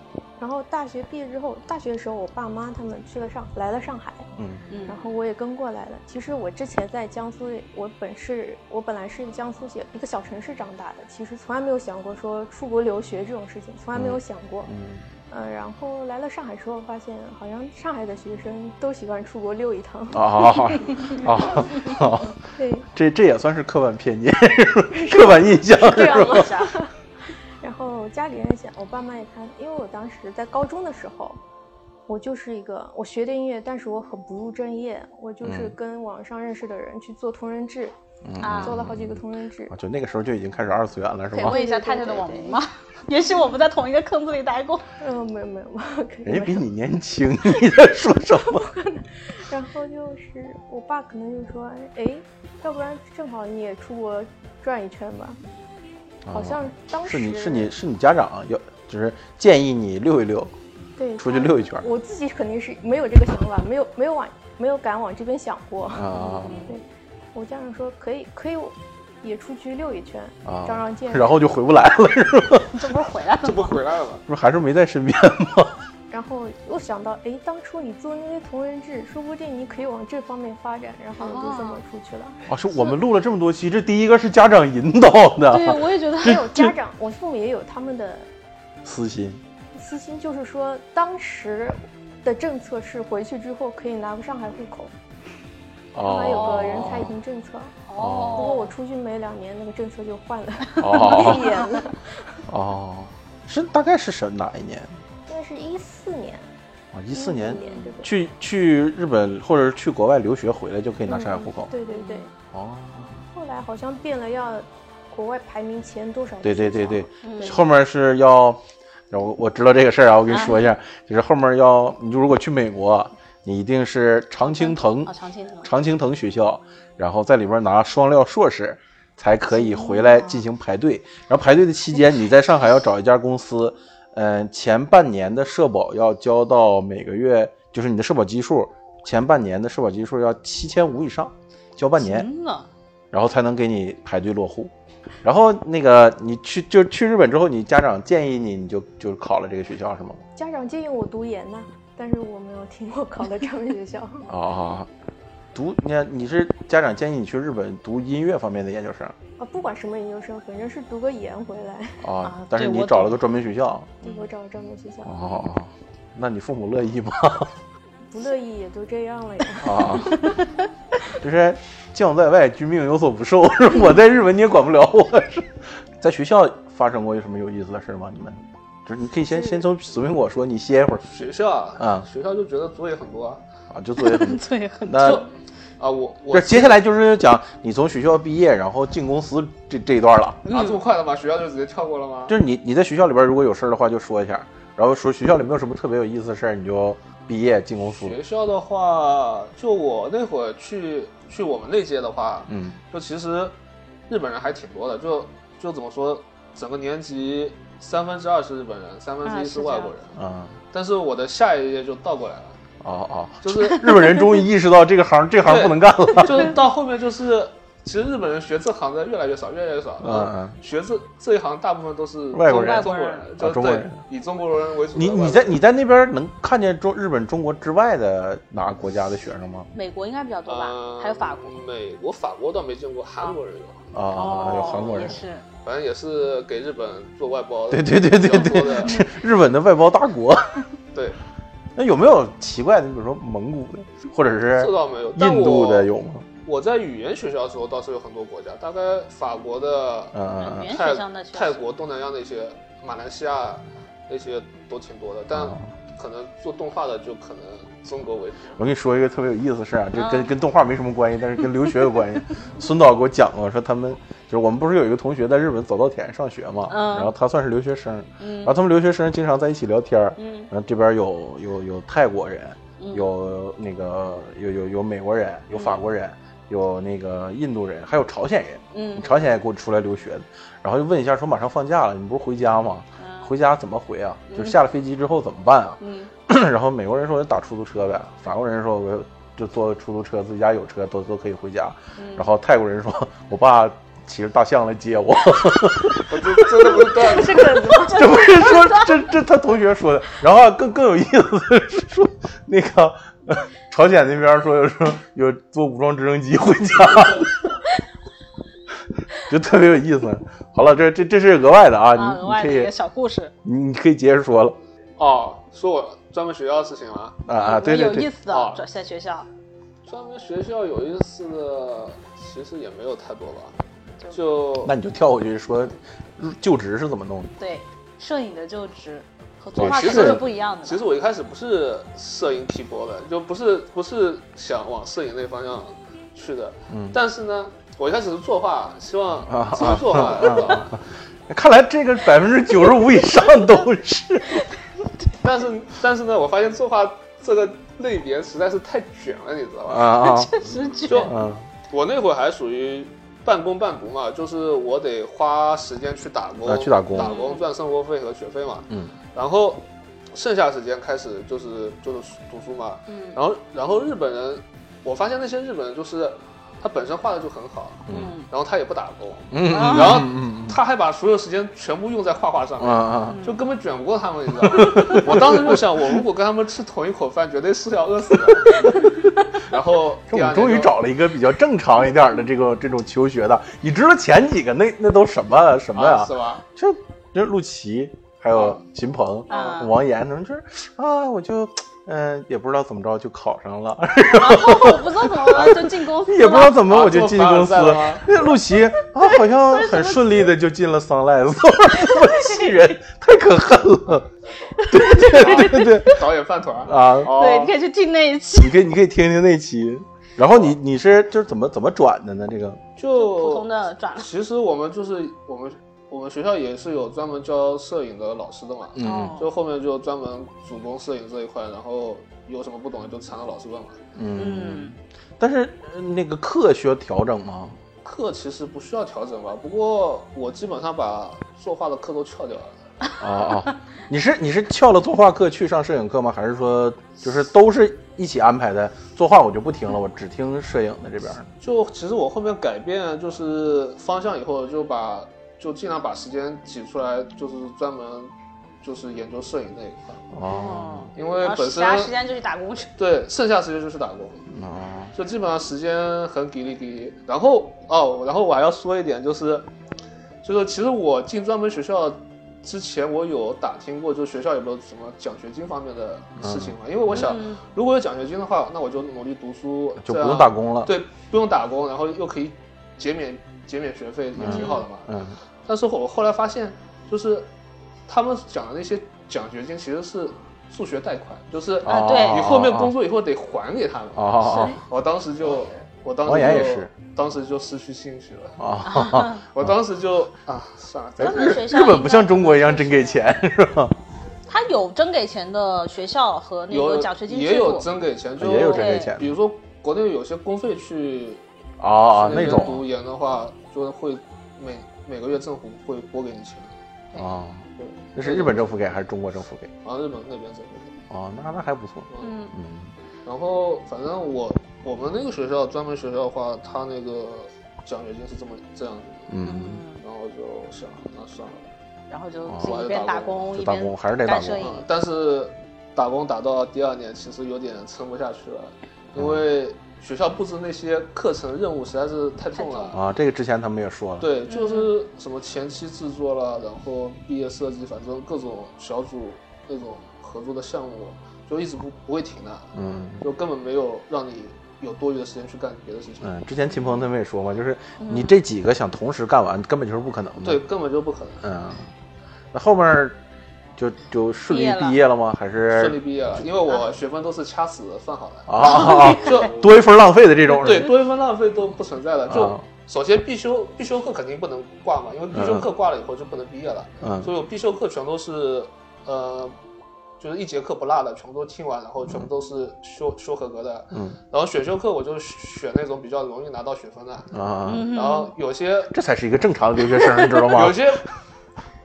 然后大学毕业之后，大学的时候我爸妈他们去了上来了上海，嗯嗯然后我也跟过来了。其实我之前在江苏，我本是我本来是江苏一个小城市长大的，其实从来没有想过说出国留学这种事情，从来没有想过。嗯嗯，然后来了上海之后，发现好像上海的学生都喜欢出国溜一趟。啊啊啊！[laughs] 对，这这也算是刻板偏见，[laughs] 刻板印象是吧？[laughs] 然后家里人想，我爸妈也看，因为我当时在高中的时候，我就是一个我学的音乐，但是我很不务正业，我就是嗯跟网上认识的人去做同人志，啊做了好几个同人志啊。就那个时候就已经开始二次元了，是吗？可以问一下太太的网名吗？[laughs] 也许我们在同一个坑子里待过。嗯，没有没有没有，人家比你年轻，你在说什么？[laughs] 然后就是我爸可能就说，哎，要不然正好你也出国转一圈吧。好像当时是你是你是你家长要，就是建议你溜一溜，对出去他溜一圈我自己肯定是没有这个想法，没有没有往没有敢往这边想过。啊对，我家长说可以可以，也出去溜一圈，啊长长见识。然后就回不来了，是吧？这不是回来了这不回来了吗？不是还是没在身边吗？[laughs] 然后又想到，哎，当初你做那些同人志，说不定你可以往这方面发展。然后我就这么出去了。哦，是我们录了这么多期，这第一个是家长引导的对，我也觉得还有家长，我父母也有他们的私心私心，就是说当时的政策是回去之后可以拿个上海户口，上海有个人才移民政策。哦。不过我出去没两年，那个政策就换了，哦 [laughs] 变严了。哦，是大概是什哪一年应该是一四年，啊？一四年去去日本或者是去国外留学回来就可以拿上海户口嗯。对对对，哦，后来好像变了，要国外排名前多少？对对对对，嗯后面是要，然后我知道这个事儿啊，我跟你说一下，就是后面要你就如果去美国，你一定是常青藤啊，常青藤。常青藤学校，然后在里边拿双料硕士，才可以回来进行排队。然后排队的期间，你在上海要找一家公司，嗯、前半年的社保要交到每个月，就是你的社保基数，前半年的社保基数要七千五以上，交半年，然后才能给你排队落户。然后那个你去就去日本之后，你家长建议你，你就就考了这个学校是吗？家长建议我读研呐，但是我没有听过考的专门学校。[laughs] 啊、读你看你是家长建议你去日本读音乐方面的研究生啊，不管什么研究生，反正是读个研回来，啊啊，但是你找了个专门学校。对我找了专门学校，哦，那你父母乐意吗？不乐意也就这样了呀。啊，[laughs] 就是将在外，君命有所不受。[laughs] 我在日本你也管不了我。是在学校发生过有什么有意思的事吗？你们就是你可以先先从紫苹果说，你歇一会儿学校啊，啊学校就觉得作业很多啊。啊，就作业很 [laughs] 作业，很多啊，我我接下来就是讲你从学校毕业，然后进公司这这一段了。啊这么快的吗？学校就直接跳过了吗？就是你你在学校里边如果有事儿的话就说一下，然后说学校里没有什么特别有意思的事儿，你就毕业进公司。学校的话，就我那会儿去去我们那届的话，嗯就其实日本人还挺多的，就就怎么说，整个年级三分之二是日本人，三分之一啊是外国人。嗯但是我的下一页就倒过来了，哦哦，就是日本人终于意识到这个行这行不能干了。[laughs] 就是到后面就是，其实日本人学这行的越来越少，越来越少。嗯嗯学这这一行大部分都是外国人中国人，啊就对中国人以中国人为主你。你在你在那边能看见中日本、中国之外的哪个国家的学生吗？美国应该比较多吧，呃还有法国。美国、法国倒没见过，韩国人有，啊，有韩国人也，是，反正也是给日本做外包。对对对对比较多的对，[laughs] 日本的外包大国。[laughs] 对，那有没有奇怪的？你比如说蒙古的，或者是这倒没有。但印度我的有吗？我在语言学校的时候倒是有很多国家，大概法国的、嗯泰泰国、东南亚那些、马来西亚那些都挺多的，但哦。可能做动画的就可能中国为主。我跟你说一个特别有意思的事儿啊，这跟嗯。跟动画没什么关系，但是跟留学有关系。[laughs] 孙导给我讲过，说他们就是我们不是有一个同学在日本早稻田上学嘛，嗯。然后他算是留学生，嗯。然后他们留学生经常在一起聊天儿，嗯。然后这边有有有泰国人，嗯。有那个有有有美国人，有法国人，有那个印度人，还有朝鲜人。嗯朝鲜也给我出来留学的，然后就问一下说马上放假了，你不是回家吗？嗯回家怎么回啊？就是下了飞机之后怎么办啊？嗯 [clears throat] 然后美国人说我打出租车呗，法国人说我就坐出租车，自己家有车都都可以回家。嗯然后泰国人说我爸骑着大象来接我，[laughs] 我这这都不是？[laughs] 这不是说这这他同学说的。然后啊更更有意思的是说那个呃 [laughs] 朝鲜那边说有时候有坐武装直升机回家。就特别有意思。好了，这这这是额外的啊，你你可以外的一个小故事。你你可以接着说了。哦，说我专门学校的事情了？啊啊，对对有意对，思哦的在学校，专门学校有意思的，其实也没有太多吧。就那你就跳过去说就职是怎么弄的？对，摄影的就职和对作画其实是不一样的。其实我一开始不是摄影起波的，就不是不是想往摄影那方向去的。嗯但是呢，我一开始是作画，希望啊自己作画？看来这个百分之九十五以上都是。[laughs] 但是但是呢，我发现作画这个类别实在是太卷了，你知道吧？啊啊 [laughs] 确实卷就嗯我那会儿还属于半工半读嘛，就是我得花时间去打工，啊去打工打工赚生活费和学费嘛。嗯，然后剩下时间开始就是就是读书嘛。嗯然后然后日本人，我发现那些日本人就是他本身画的就很好，嗯，然后他也不打工，嗯，啊然后嗯他还把所有时间全部用在画画上嗯面。啊就根本卷不过他们，你知道吗？[laughs] 我当时就想，我如果跟他们吃同一口饭，绝对是要饿死的。[laughs] 然后终于找了一个比较正常一点的这个这种求学的。你知道前几个那那都什么什么呀啊？是吧？就就陆琪，还有秦鹏、啊王岩，他们就是啊，我就嗯、也不知道怎么着就考上了，然 [laughs] 后我不知道怎么了就进公司，也不知道怎么啊我就进公司。那陆琪 [laughs] 啊，好像很顺利的就进了么 [laughs] 气人，太可恨了。对对对对导演饭团啊！哦对，你可以去听那一期。你可以你可以听听那期，然后你你是就是怎么怎么转的呢？这个就普通就的转了。其实我们就是我们我们学校也是有专门教摄影的老师的嘛，嗯哦就后面就专门主攻摄影这一块，然后有什么不懂的就缠着老师问嘛。嗯，嗯，但是呃那个课需要调整吗？课其实不需要调整吧，不过我基本上把作画的课都翘掉了。[laughs] 哦哦！你是你是翘了作画课去上摄影课吗？还是说就是都是一起安排的？作画我就不听了，我只听摄影的这边。就其实我后面改变就是方向以后，就把就尽量把时间挤出来，就是专门就是研究摄影那一块，哦因为本其他时身间就去打工去。对剩下时间就去打工。哦就基本上时间很给力给力。然后哦，然后我还要说一点，就是就是其实我进专门学校之前，我有打听过，就学校有没有什么奖学金方面的事情嘛？因为我想，嗯如果有奖学金的话，那我就努力读书，就不用打工了。对，不用打工，然后又可以减免减免学费，也挺好的嘛。嗯但是我后来发现，就是他们讲的那些奖学金其实是助学贷款，就是啊对你后面工作以后得还给他们。哦哦我当时就，我当时就也是，当时就失去兴趣了。哦哦，[laughs] 我当时就啊，算了，专门学校日本不像中国一样真给钱是吧？他有真给钱的学校和那有个奖学金也有。真给钱，就也有真给钱比如说国内有些公费去哦哦那种读研的话，就会每每个月政府会拨给你钱。哦，对，那是日本政府给还是中国政府给？啊，日本那边政府给。哦，那那还不错。嗯，嗯然后反正我我们那个学校专门学校的话，他那个奖学金是这么这样子的，嗯，然后就想那算了。然后就哦自己一边打工一边就打工还是得打工干摄影。嗯，但是打工打到第二年，其实有点撑不下去了，因为学校布置那些课程任务实在是太重了。啊，这个之前他们也说了。对，就是什么前期制作了，然后毕业设计，反正各种小组那种合作的项目，就一直不不会停的，嗯就根本没有让你有多余的时间去干别的事情。嗯，之前秦鹏他们也说嘛，就是你这几个想同时干完，根本就是不可能的。对，，根本就不可能。嗯，那后面就就顺利毕业了吗？还是顺利毕业了，因为我学分都是掐死算好的，啊，[laughs] 就多一分浪费的这种？对，多一分浪费都不存在的。就啊首先必修必修课肯定不能挂嘛，因为必修课挂了以后就不能毕业了。嗯所以我必修课全都是呃，就是一节课不落的，全部都听完，然后全部都是修修合格的。嗯然后选修课我就选那种比较容易拿到学分的，啊，嗯然后有些这才是一个正常的留学生，你知道吗有？些。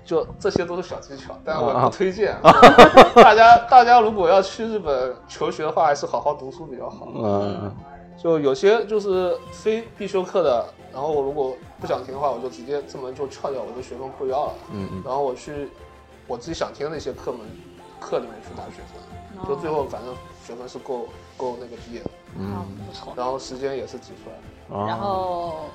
就这些都是小技巧，但我啊不推荐。[laughs] 大家大家如果要去日本求学的话，还是好好读书比较好。嗯就有些就是非必修课的，然后我如果不想听的话，我就直接这门就翘掉，我的学分不要了。嗯嗯然后我去我自己想听的那些课门课里面去拿学分，就最后反正学分是够够那个毕业的，嗯啊，不错。然后时间也是挤出来的。啊，然后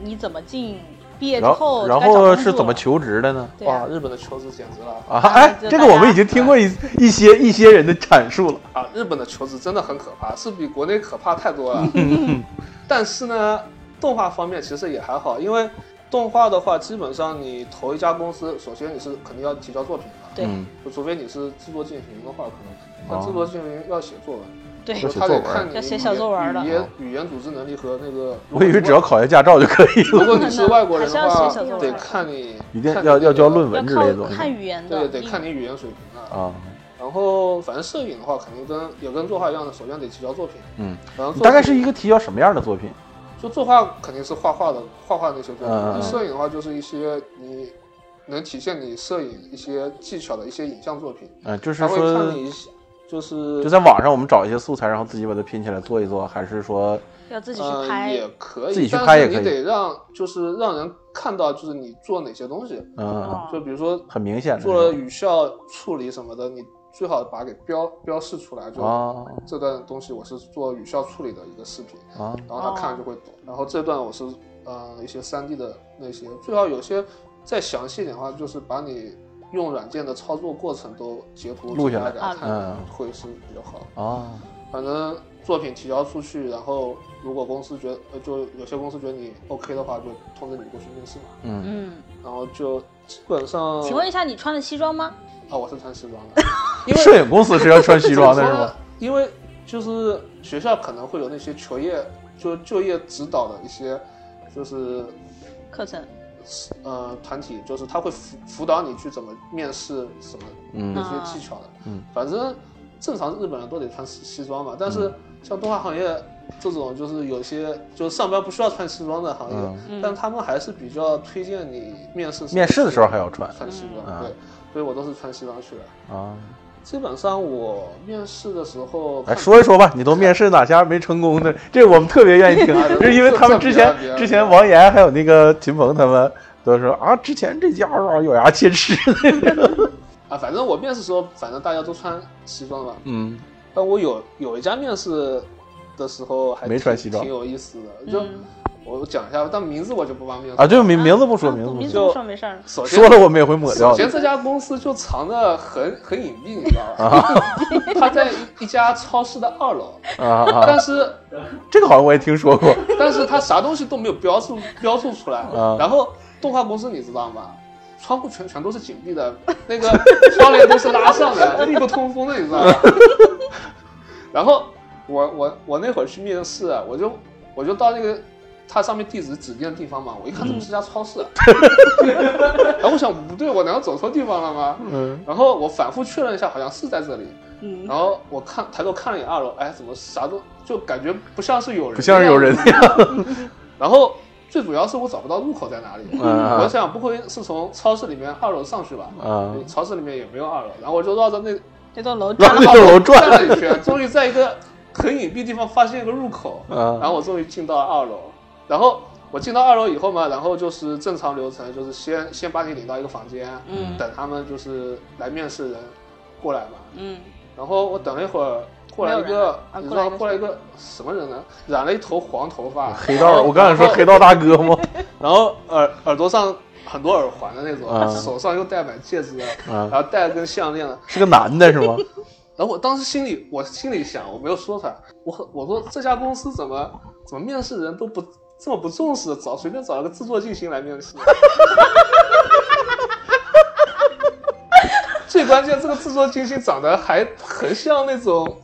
你怎么进毕业之然后后然后是怎么求职的呢？哇，日本的求职简直了啊，啊哎，[laughs] 这个我们已经听过一一些一些人的阐述了。啊！日本的求职真的很可怕，是比国内可怕太多了。[laughs] 但是呢，动画方面其实也还好，因为动画的话，基本上你投一家公司，首先你是肯定要提交作品的，对嗯就除非你是制作进行的话，可能哦但制作进行要写作文，对要写他作文得看你要写小作文的语言语言组织能力和那个。我以为只要考下驾照就可以了，如果你是外国人的话得看你一定要要交论文之类的东西看语言的，对，得看你语言水平啊。啊。然后反正摄影的话，肯定跟也跟作画一样的，首先得提交作品。嗯，然后大概是一个提交什么样的作品？就作画肯定是画画的，画画那些作品。摄影的话，就是一些你能体现你摄影一些技巧的一些影像作品。嗯，就是他会看说你，就是就在网上我们找一些素材，然后自己把它拼起来做一做，还是说要自己去呃拍。也可以，自己去拍也可以你得让就是让人看到就是你做哪些东西。嗯哦就比如说很明显的做了语效处理什么的，你最好把它给标标示出来，就啊这段东西我是做语效处理的一个视频。啊然后他看了就会懂。然后这段我是呃一些3 D 的那些，最好有些再详细一点的话，就是把你用软件的操作过程都截图录下来给他看，嗯会是比较好。啊反正作品提交出去，然后如果公司觉得呃就有些公司觉得你 OK 的话，就通知你过去面试嘛。嗯嗯，然后就基本上，请问一下，你穿的西装吗？啊，我是穿西装的，[laughs] 因为摄影公司是要穿西装的是吗？？[laughs] 因为就是学校可能会有那些求业就就业指导的一些，就是课程呃团体，就是他会辅辅导你去怎么面试什么嗯。那些技巧的。嗯，反正正常日本人都得穿西西装嘛，但是像动画行业这种就是有些就是上班不需要穿西装的行业，嗯。但他们还是比较推荐你面试面试的时候还要穿。穿西装，嗯。对，所以我都是穿西装去的。啊！基本上我面试的时候哎说一说吧，你都面试哪家没成功的？[laughs] 这我们特别愿意听，[laughs] 就是因为他们之前之前王岩还有那个秦鹏他们都说啊，之前这家啊咬牙切齿。[laughs] 啊，反正我面试时候，反正大家都穿西装嘛。嗯但我有有一家面试的时候还没穿西装挺有意思的。就、嗯我讲一下，但名字我就不方便说啊，就名名字不说，啊名字不说，名字不说没事儿。首先说了我们也会抹掉的。首先这家公司就藏的很很隐蔽，你知道吧？[laughs] 它在一家超市的二楼，啊啊，但是这个好像我也听说过。但是它啥东西都没有标注标注出来。啊然后动画公司你知道吗？窗户全全都是紧闭的，那个 [laughs] 窗帘都是拉上的，密不通风的，你知道吗？[laughs] 然后我我我那会儿去面试，我就我就到那个它上面地址指定的地方嘛，我一看怎么是家超市，[laughs] 然后我想不对，我难道走错地方了吗？嗯。然后我反复确认一下，好像是在这里。嗯，然后我看抬头看了一眼二楼，哎，怎么啥都就感觉不像是有人，不像是有人。[laughs] 然后最主要是我找不到入口在哪里，嗯。我想不会是从超市里面二楼上去吧？啊，超市里面也没有二楼，然后我就绕着那那栋楼转了。楼转转了一圈，终于在一个很隐蔽地方发现一个入口，嗯。然后我终于进到了二楼，然后我进到二楼以后嘛，然后就是正常流程，就是先先把你领到一个房间，嗯。等他们就是来面试人过来嘛，嗯，然后我等了一会儿，过来一个啊，你知过来一个道过来一个什么人呢？染了一头黄头发，黑道，我刚才说黑道大哥吗？[laughs] 然后耳耳朵上很多耳环的那种，啊。手上又戴满戒指然后戴了根项链的。是个男的是吗？[laughs] 然后我当时心里，我心里想，我没有说出来，我我说这家公司怎么怎么面试人都不这么不重视，找随便找了个制作进行来面试。[laughs] 最关键，这个制作金星长得还很像那种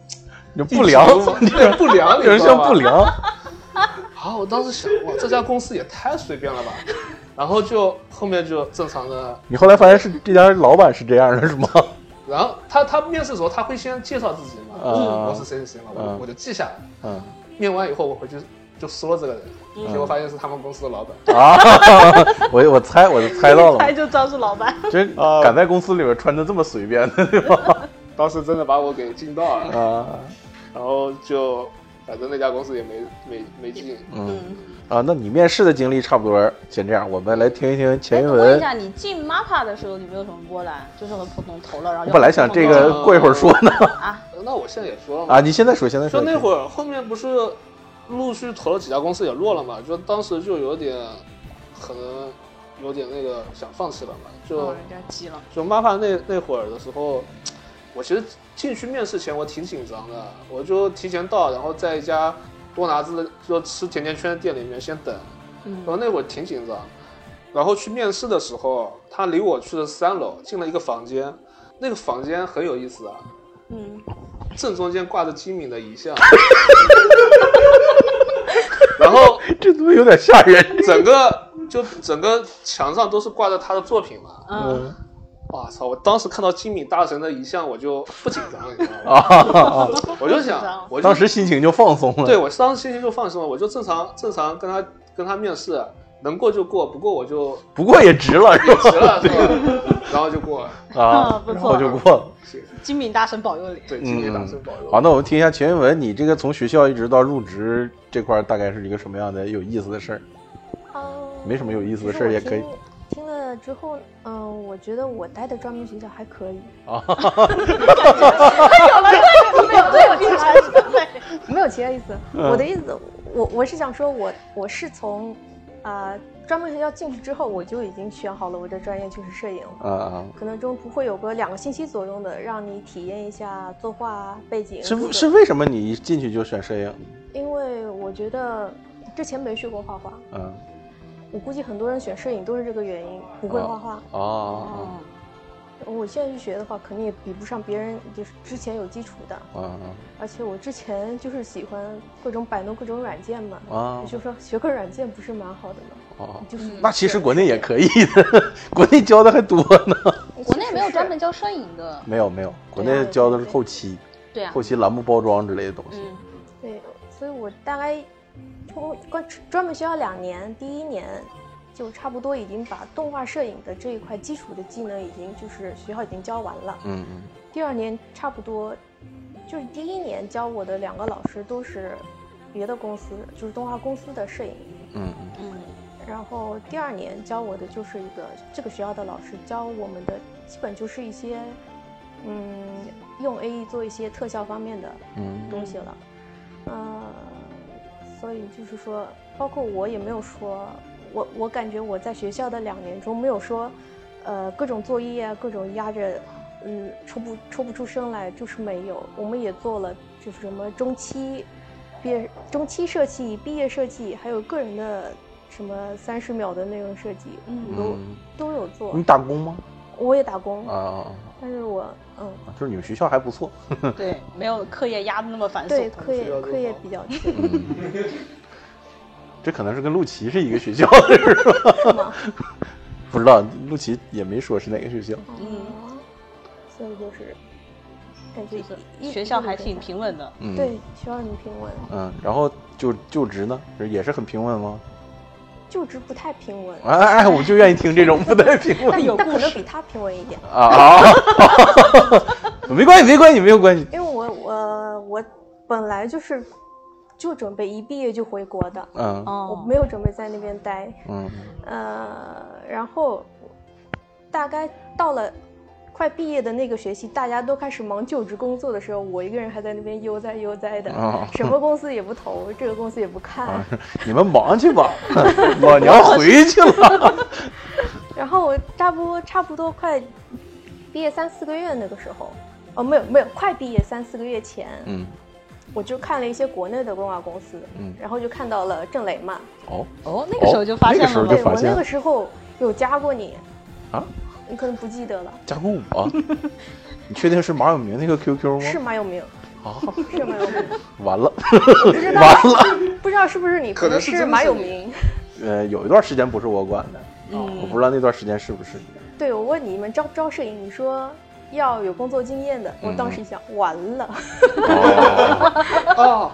就不良，对不良，[laughs] 有人知道吗像不良。好，我当时想，哇，这家公司也太随便了吧。然后就后面就正常的，你后来发现是这家老板是这样的，是吗？然后他他面试的时候他会先介绍自己嘛，我是谁谁谁嘛，我就啊我就记下来。嗯面完以后我回去就说这个人，结果发现是他们公司的老板。啊，我我猜我就猜到了，猜就知道是老板。这敢在公司里边穿的这么随便的，[laughs] 对吧？当时真的把我给惊到了，啊然后就反正那家公司也没没没进。嗯啊，那你面试的经历差不多先这样，我们来听一听哎，钱云文。问一下，你进 MAPA 的时候，你没有什么波澜，就是很普通投了，然后本来想这个过一会儿说呢。啊，[laughs] 那我现在也说了嘛，啊，你现在说，现在说。就那会儿后面不是陆续投了几家公司也落了嘛，就当时就有点可能有点那个想放弃了嘛，就人家急了。就 MAPA 那那会儿的时候，我其实进去面试前我挺紧张的，我就提前到，然后在一家多拿滋的就吃甜甜圈的店里面先等，然后那会儿挺紧张，然后去面试的时候，他离我去了三楼，进了一个房间，那个房间很有意思啊，嗯，正中间挂着金敏的遗像。[laughs] 然后这怎么有点吓人？整个就整个墙上都是挂着他的作品嘛。嗯。哇操！我当时看到金敏大神的遗像，我就不紧张了，你知道吗？[laughs] 我就想，我当时心情就放松了。对，我当时心情就放松了，我就正常正常跟他跟他面试，能过就过，不过我就不过也值了，也值了，对然后就过了啊，然后，就过了。金敏大神保佑你，对，金敏大神保佑。好，那我们听一下钱云文，你这个从学校一直到入职这块，大概是一个什么样的有意思的事儿？没什么有意思的事儿也可以。听了之后，嗯，我觉得我待的专门学校还可以。啊，[laughs] 有了，没有没有其他意思，没有其他意思。我的意思，我我是想说，我我是从啊。专门学校进去之后，我就已经选好了我的专业就是摄影了。啊可能中途会有个两个星期左右的，让你体验一下作画背景。是是为什么你一进去就选摄影？因为我觉得之前没学过画画。嗯。我估计很多人选摄影都是这个原因，不会画画。哦。我现在去学的话，肯定也比不上别人，就是之前有基础的。啊而且我之前就是喜欢各种摆弄各种软件嘛。啊。就说学个软件不是蛮好的吗？哦，就是那其实国内也可以的，[laughs] 国内教的还多呢。国内没有专门教摄影的。没有没有，国内教的是后期。对啊。后期栏目包装之类的东西。嗯。对，所以我大概专专门学校两年，第一年就差不多已经把动画摄影的这一块基础的技能已经就是学校已经教完了。嗯嗯。第二年差不多，就是第一年教我的两个老师都是别的公司，就是动画公司的摄影。嗯嗯嗯。然后第二年教我的就是一个这个学校的老师教我们的，基本就是一些，嗯，用 A E 做一些特效方面的东西了，呃，所以就是说，包括我也没有说，我我感觉我在学校的两年中没有说，呃，各种作业啊，各种压着，嗯，抽不抽不出声来，就是没有。我们也做了，就是什么中期毕业、中期设计、毕业设计，还有个人的。什么三十秒的内容设计，嗯都都有做。你打工吗？我也打工啊，但是我嗯，就是你们学校还不错。[laughs] 对，没有课业压的那么繁琐。对，课业课业比较轻。[laughs] [laughs] 这可能是跟陆琪是一个学校的，是吧？不知道，陆琪也没说是哪个学校。嗯，所以就是感觉学校还挺平稳的。嗯，对，学校挺平稳。嗯，然后就就职呢，也是很平稳吗？就职不太平稳，哎哎，我就愿意听这种不太平稳。[laughs] 但但可能比他平稳一点啊，[laughs] 没关系，没关系，没有关系。因为我我我本来就是就准备一毕业就回国的，嗯，我没有准备在那边待，嗯，呃，然后大概到了。快毕业的那个学期，大家都开始忙就职工作的时候，我一个人还在那边悠哉悠哉的，[laughs] 什么公司也不投，这个公司也不看。你们忙去吧，[laughs] 老娘回去了。[laughs] 然后我差不多差不多快毕业三四个月那个时候，哦，没有没有，快毕业三四个月前，嗯，我就看了一些国内的动画公司，嗯，然后就看到了郑雷嘛。哦哦，那个时候就发现了，对我那个时候有加过你啊。你可能不记得了，加过我？[laughs] 你确定是马有明那个 QQ 吗？是马有明啊，是马有明。完了，完了，不知道是不是你？可能是马有明。呃，有一段时间不是我管的，我不知道那段时间是不是你。对，我问你们招不招摄影，你说要有工作经验的，我当时一想，完了。[laughs] 哦，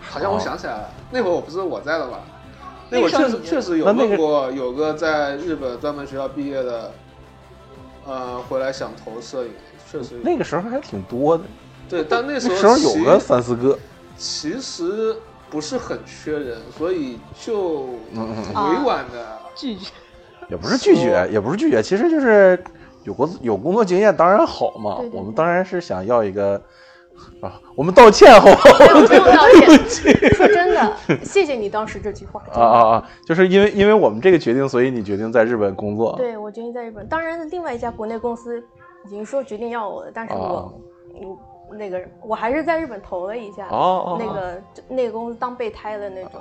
好像我想起来了，那会儿我不是我在的吧？那会儿确实确实有问过，有个在日本专门学校毕业的。呃，回来想投摄影，确实那个时候还挺多的。对，但那时候有个三四个。其实不是很缺人，所以就委婉的拒绝。也不是拒绝，也不是拒绝，其实就是有过有工作经验当然好嘛。我们当然是想要一个啊，我们道歉好不好？不用道歉。[laughs] 说真的，谢谢你当时这句话。啊啊啊！就是因为因为我们这个决定，所以你决定在日本工作。对，我决定在日本。当然，另外一家国内公司已经说决定要我了，但是我，嗯，那个我还是在日本投了一下。哦哦。那个那个公司当备胎的那种。[laughs]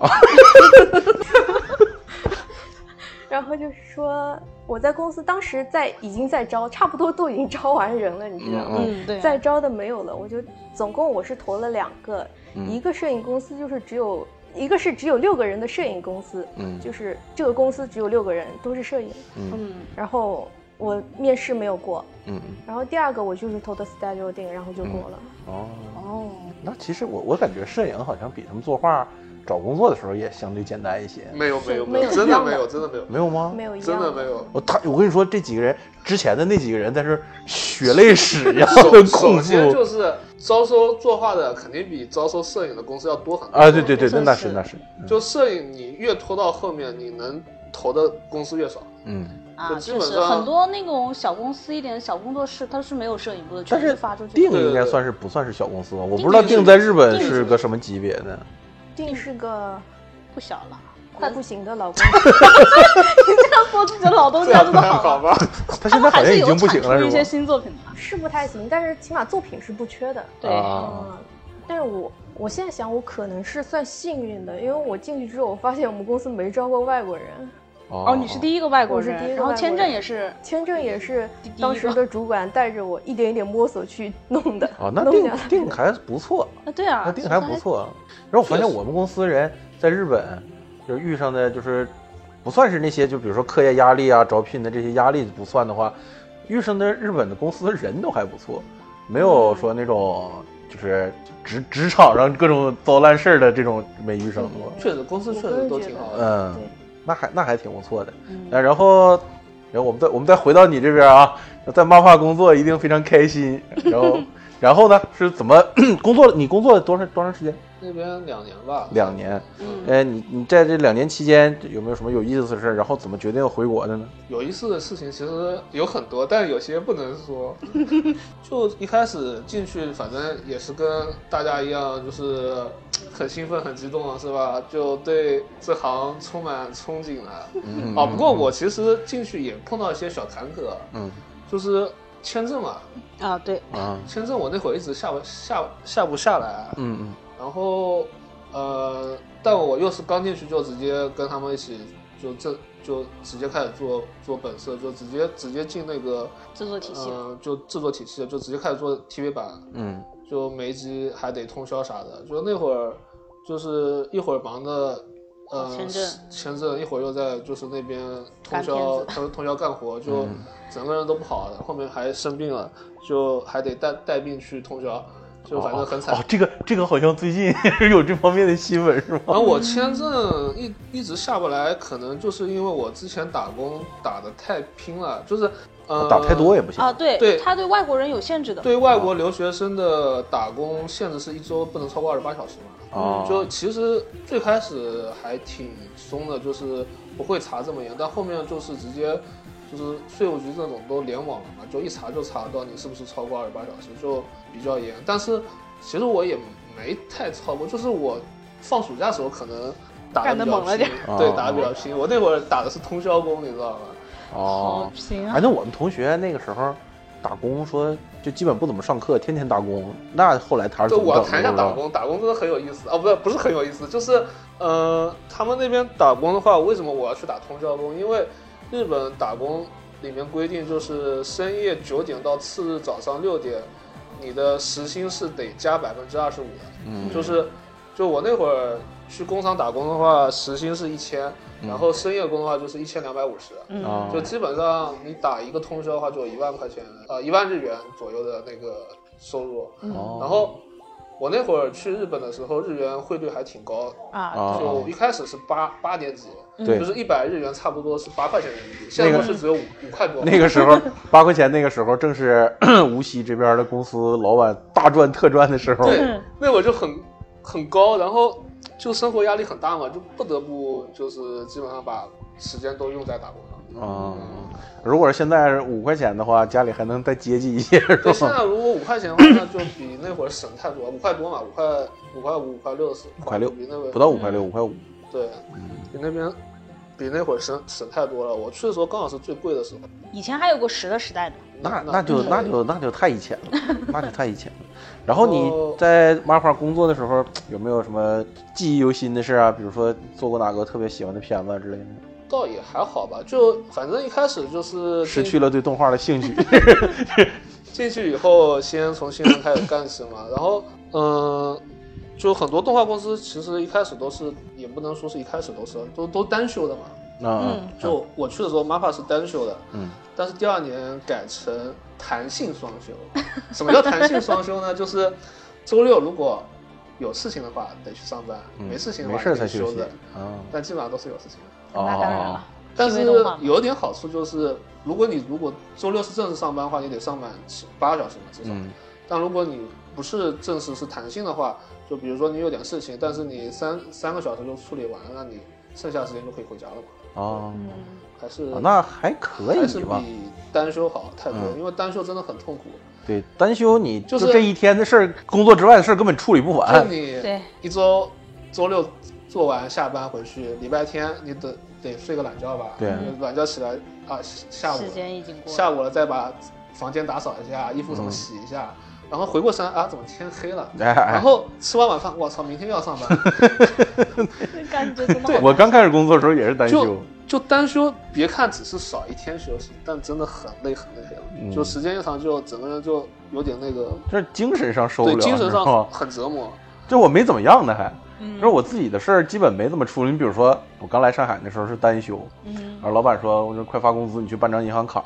然后就是说，我在公司当时在已经在招，差不多都已经招完人了，你知道吗？嗯，对。在招的没有了，我就总共我是投了两个，一个摄影公司就是只有一个是只有六个人的摄影公司，嗯，就是这个公司只有六个人，都是摄影，嗯。然后我面试没有过，嗯。然后第二个我就是投的 Studio 定，然后就过了。哦哦，那其实我我感觉摄影好像比他们作画。找工作的时候也相对简单一些，没有没有没有，真的没有真的没有没有吗？没有，真的没有。我他我跟你说，这几个人之前的那几个人在这血泪史一样的首先就是招收作画的肯定比招收摄影的公司要多很多啊！对对对，那那是那是。就摄影，你越拖到后面，你能投的公司越少。嗯啊，确实很多那种小公司一点小工作室，它是没有摄影部的，但是发出去。定应该算是不算是小公司吧？我不知道定在日本是个什么级别的。定是个。不小了，快不行的老公。你这样说自己的老东家这么好吧？他现在好像已经不行了，是一些新作品是不太行，但是起码作品是不缺的。对，嗯。但是我我现在想，我可能是算幸运的，因为我进去之后，我发现我们公司没招过外国人。哦，你是第一个外国人，然后签证也是，签证也是当时的主管带着我一点一点摸索去弄的。哦，那定定还不错啊，对啊，那定还不错。然后我发现我们公司人。在日本，就是遇上的就是，不算是那些，就比如说课业压力啊、招聘的这些压力不算的话，遇上的日本的公司人都还不错，没有说那种就是职职场上各种糟烂事儿的这种没遇上过。确实，公司确实都挺好的。嗯，那还那还挺不错的。那然后，然后我们再我们再回到你这边啊，在漫画工作一定非常开心。然后，然后呢是怎么 [coughs] 工作？你工作了多长多长时间？那边两年吧，两年。嗯，哎，你你在这两年期间有没有什么有意思的事？然后怎么决定回国的呢？有意思的事情其实有很多，但有些不能说。[laughs] 就一开始进去，反正也是跟大家一样，就是很兴奋、很激动，是吧？就对这行充满憧憬了。嗯。啊，不过我其实进去也碰到一些小坎坷。嗯。就是签证嘛。啊，对。啊。签证我那会儿一直下不下下不下来。嗯嗯。然后，呃，但我又是刚进去就直接跟他们一起，就这就直接开始做做本色，就直接直接进那个制作体系，嗯，就制作体系，就直接开始做 TV 版，嗯，就每一集还得通宵啥的，就那会儿就是一会儿忙的，呃，签证，签证，一会儿又在就是那边通宵通通宵干活，就整个人都不好，后面还生病了，就还得带带病去通宵。就反正很惨哦，这个这个好像最近有这方面的新闻是吗？然后我签证一一直下不来，可能就是因为我之前打工打的太拼了，就是呃打太多也不行啊。对对，他对外国人有限制的，对外国留学生的打工限制是一周不能超过二十八小时嘛。哦，就其实最开始还挺松的，就是不会查这么严，但后面就是直接。就是税务局这种都联网了嘛，就一查就查到你是不是超过二十八小时，就比较严。但是其实我也没太超过，就是我放暑假时候可能打的比较拼，对，打的比较拼。我那会儿打的是通宵工，你知道吗？哦，拼啊！反正我们同学那个时候打工说就基本不怎么上课，天天打工。那后来他是怎么我谈一下打工，打工真的很有意思啊！不是不是很有意思，就是呃，他们那边打工的话，为什么我要去打通宵工？因为日本打工里面规定就是深夜九点到次日早上六点，你的时薪是得加百分之二十五的。嗯，就是，就我那会儿去工厂打工的话，时薪是一千，然后深夜工的话就是一千两百五十。嗯，就基本上你打一个通宵的话，就有一万块钱，呃，一万日元左右的那个收入。哦，然后。我那会儿去日本的时候，日元汇率还挺高啊，就一开始是八八点几，对，就是一百日元差不多是八块钱人民币，现在是只有五五块多。那个时候八块钱，那个时候正是 [coughs] 无锡这边的公司老板大赚特赚的时候。对，那会儿就很很高，然后就生活压力很大嘛，就不得不就是基本上把时间都用在打工上。啊。如果是现在五块钱的话，家里还能再接济一些，是吧？现在如果五块钱的话，那就比那会儿省太多，五块多嘛，五块五块五五块六是五块六，比那边不到五块六，五块五。对，比那边比那会儿省省太多了。我去的时候刚好是最贵的时候。以前还有过十的时代呢。那那就那就那就太以前了，[laughs] 那就太以前了。然后你在漫画工作的时候，有没有什么记忆犹新的事啊？比如说做过哪个特别喜欢的片子之类的？倒也还好吧，就反正一开始就是失去了对动画的兴趣。[laughs] 进去以后，先从新人开始干起嘛，然后嗯，就很多动画公司其实一开始都是，也不能说是一开始都是，都都单休的嘛。嗯，就我去的时候，MAPPA 是单休的。嗯，但是第二年改成弹性双休。什么叫弹性双休呢？[laughs] 就是周六如果有事情的话得去上班，没事情的话可以休的。啊，但基本上都是有事情。那当然了，但是有一点好处就是，如果你如果周六是正式上班的话，你得上满七八个小时嘛，至少。但如果你不是正式是弹性的话，就比如说你有点事情，但是你三三个小时就处理完了，那你剩下时间就可以回家了嘛。哦，还是那还可以，还是比单休好太多，因为单休真的很痛苦。对，单休你就是这一天的事儿，工作之外的事儿根本处理不完。就你一周周六。做完下班回去，礼拜天你得得睡个懒觉吧？对，懒觉起来啊，下午时间已经过，下午了再把房间打扫一下，衣服什么洗一下，然后回过神啊，怎么天黑了？然后吃完晚饭，我操，明天又要上班。[laughs] 感觉真的。我刚开始工作的时候也是单休，就单休，别看只是少一天休息，但真的很累很累了。就时间一长，就整个人就有点那个，就是精神上受不了，精神上很折磨。就我没怎么样的还。说我自己的事儿基本没怎么处理。你比如说，我刚来上海那时候是单休，然后老板说：“我说快发工资，你去办张银行卡。”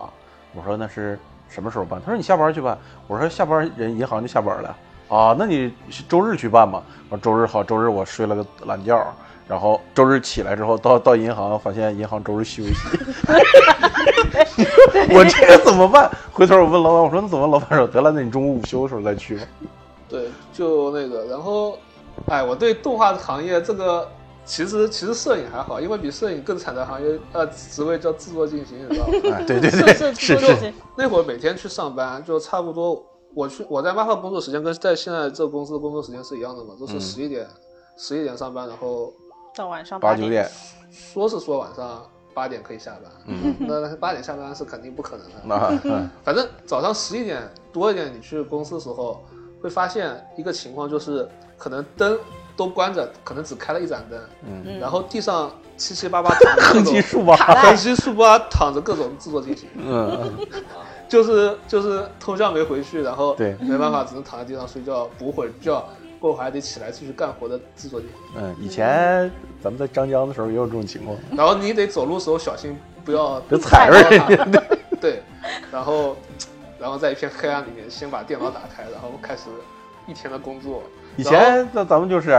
我说：“那是什么时候办？”他说：“你下班去办。”我说：“下班人银行就下班了啊？那你周日去办吧。”我说：“周日好，周日我睡了个懒觉，然后周日起来之后到到银行，发现银行周日休息。[laughs] 我这个怎么办？回头我问老板，我说：“那怎么？”老板说：“得了，那你中午午休的时候再去吧。”对，就那个，然后。哎，我对动画行业这个，其实其实摄影还好，因为比摄影更惨的行业，呃，职位叫制作进行，你知道吗？对 [laughs] 对对，[laughs] 是是是。那会儿每天去上班，就差不多，我去我在漫画工作时间跟在现在这个公司的工作时间是一样的嘛，都是十一点十一点上班，然后到晚上八九点，说是说晚上八点可以下班，嗯，那八点下班是肯定不可能的。[laughs] 那反正早上十一点多一点，你去公司的时候。会发现一个情况，就是可能灯都关着，可能只开了一盏灯，嗯，然后地上七七八八躺着横七竖八，横七竖八躺着各种制作进行，嗯，就是就是通宵没回去，然后对，没办法，只能躺在地上睡觉，补会儿觉，过会儿还得起来继续干活的制作进行。嗯，以前咱们在张江的时候也有这种情况，然后你得走路时候小心不要别踩着人家，[laughs] 对，然后。然后在一片黑暗里面，先把电脑打开，然后开始一天的工作。以前那咱们就是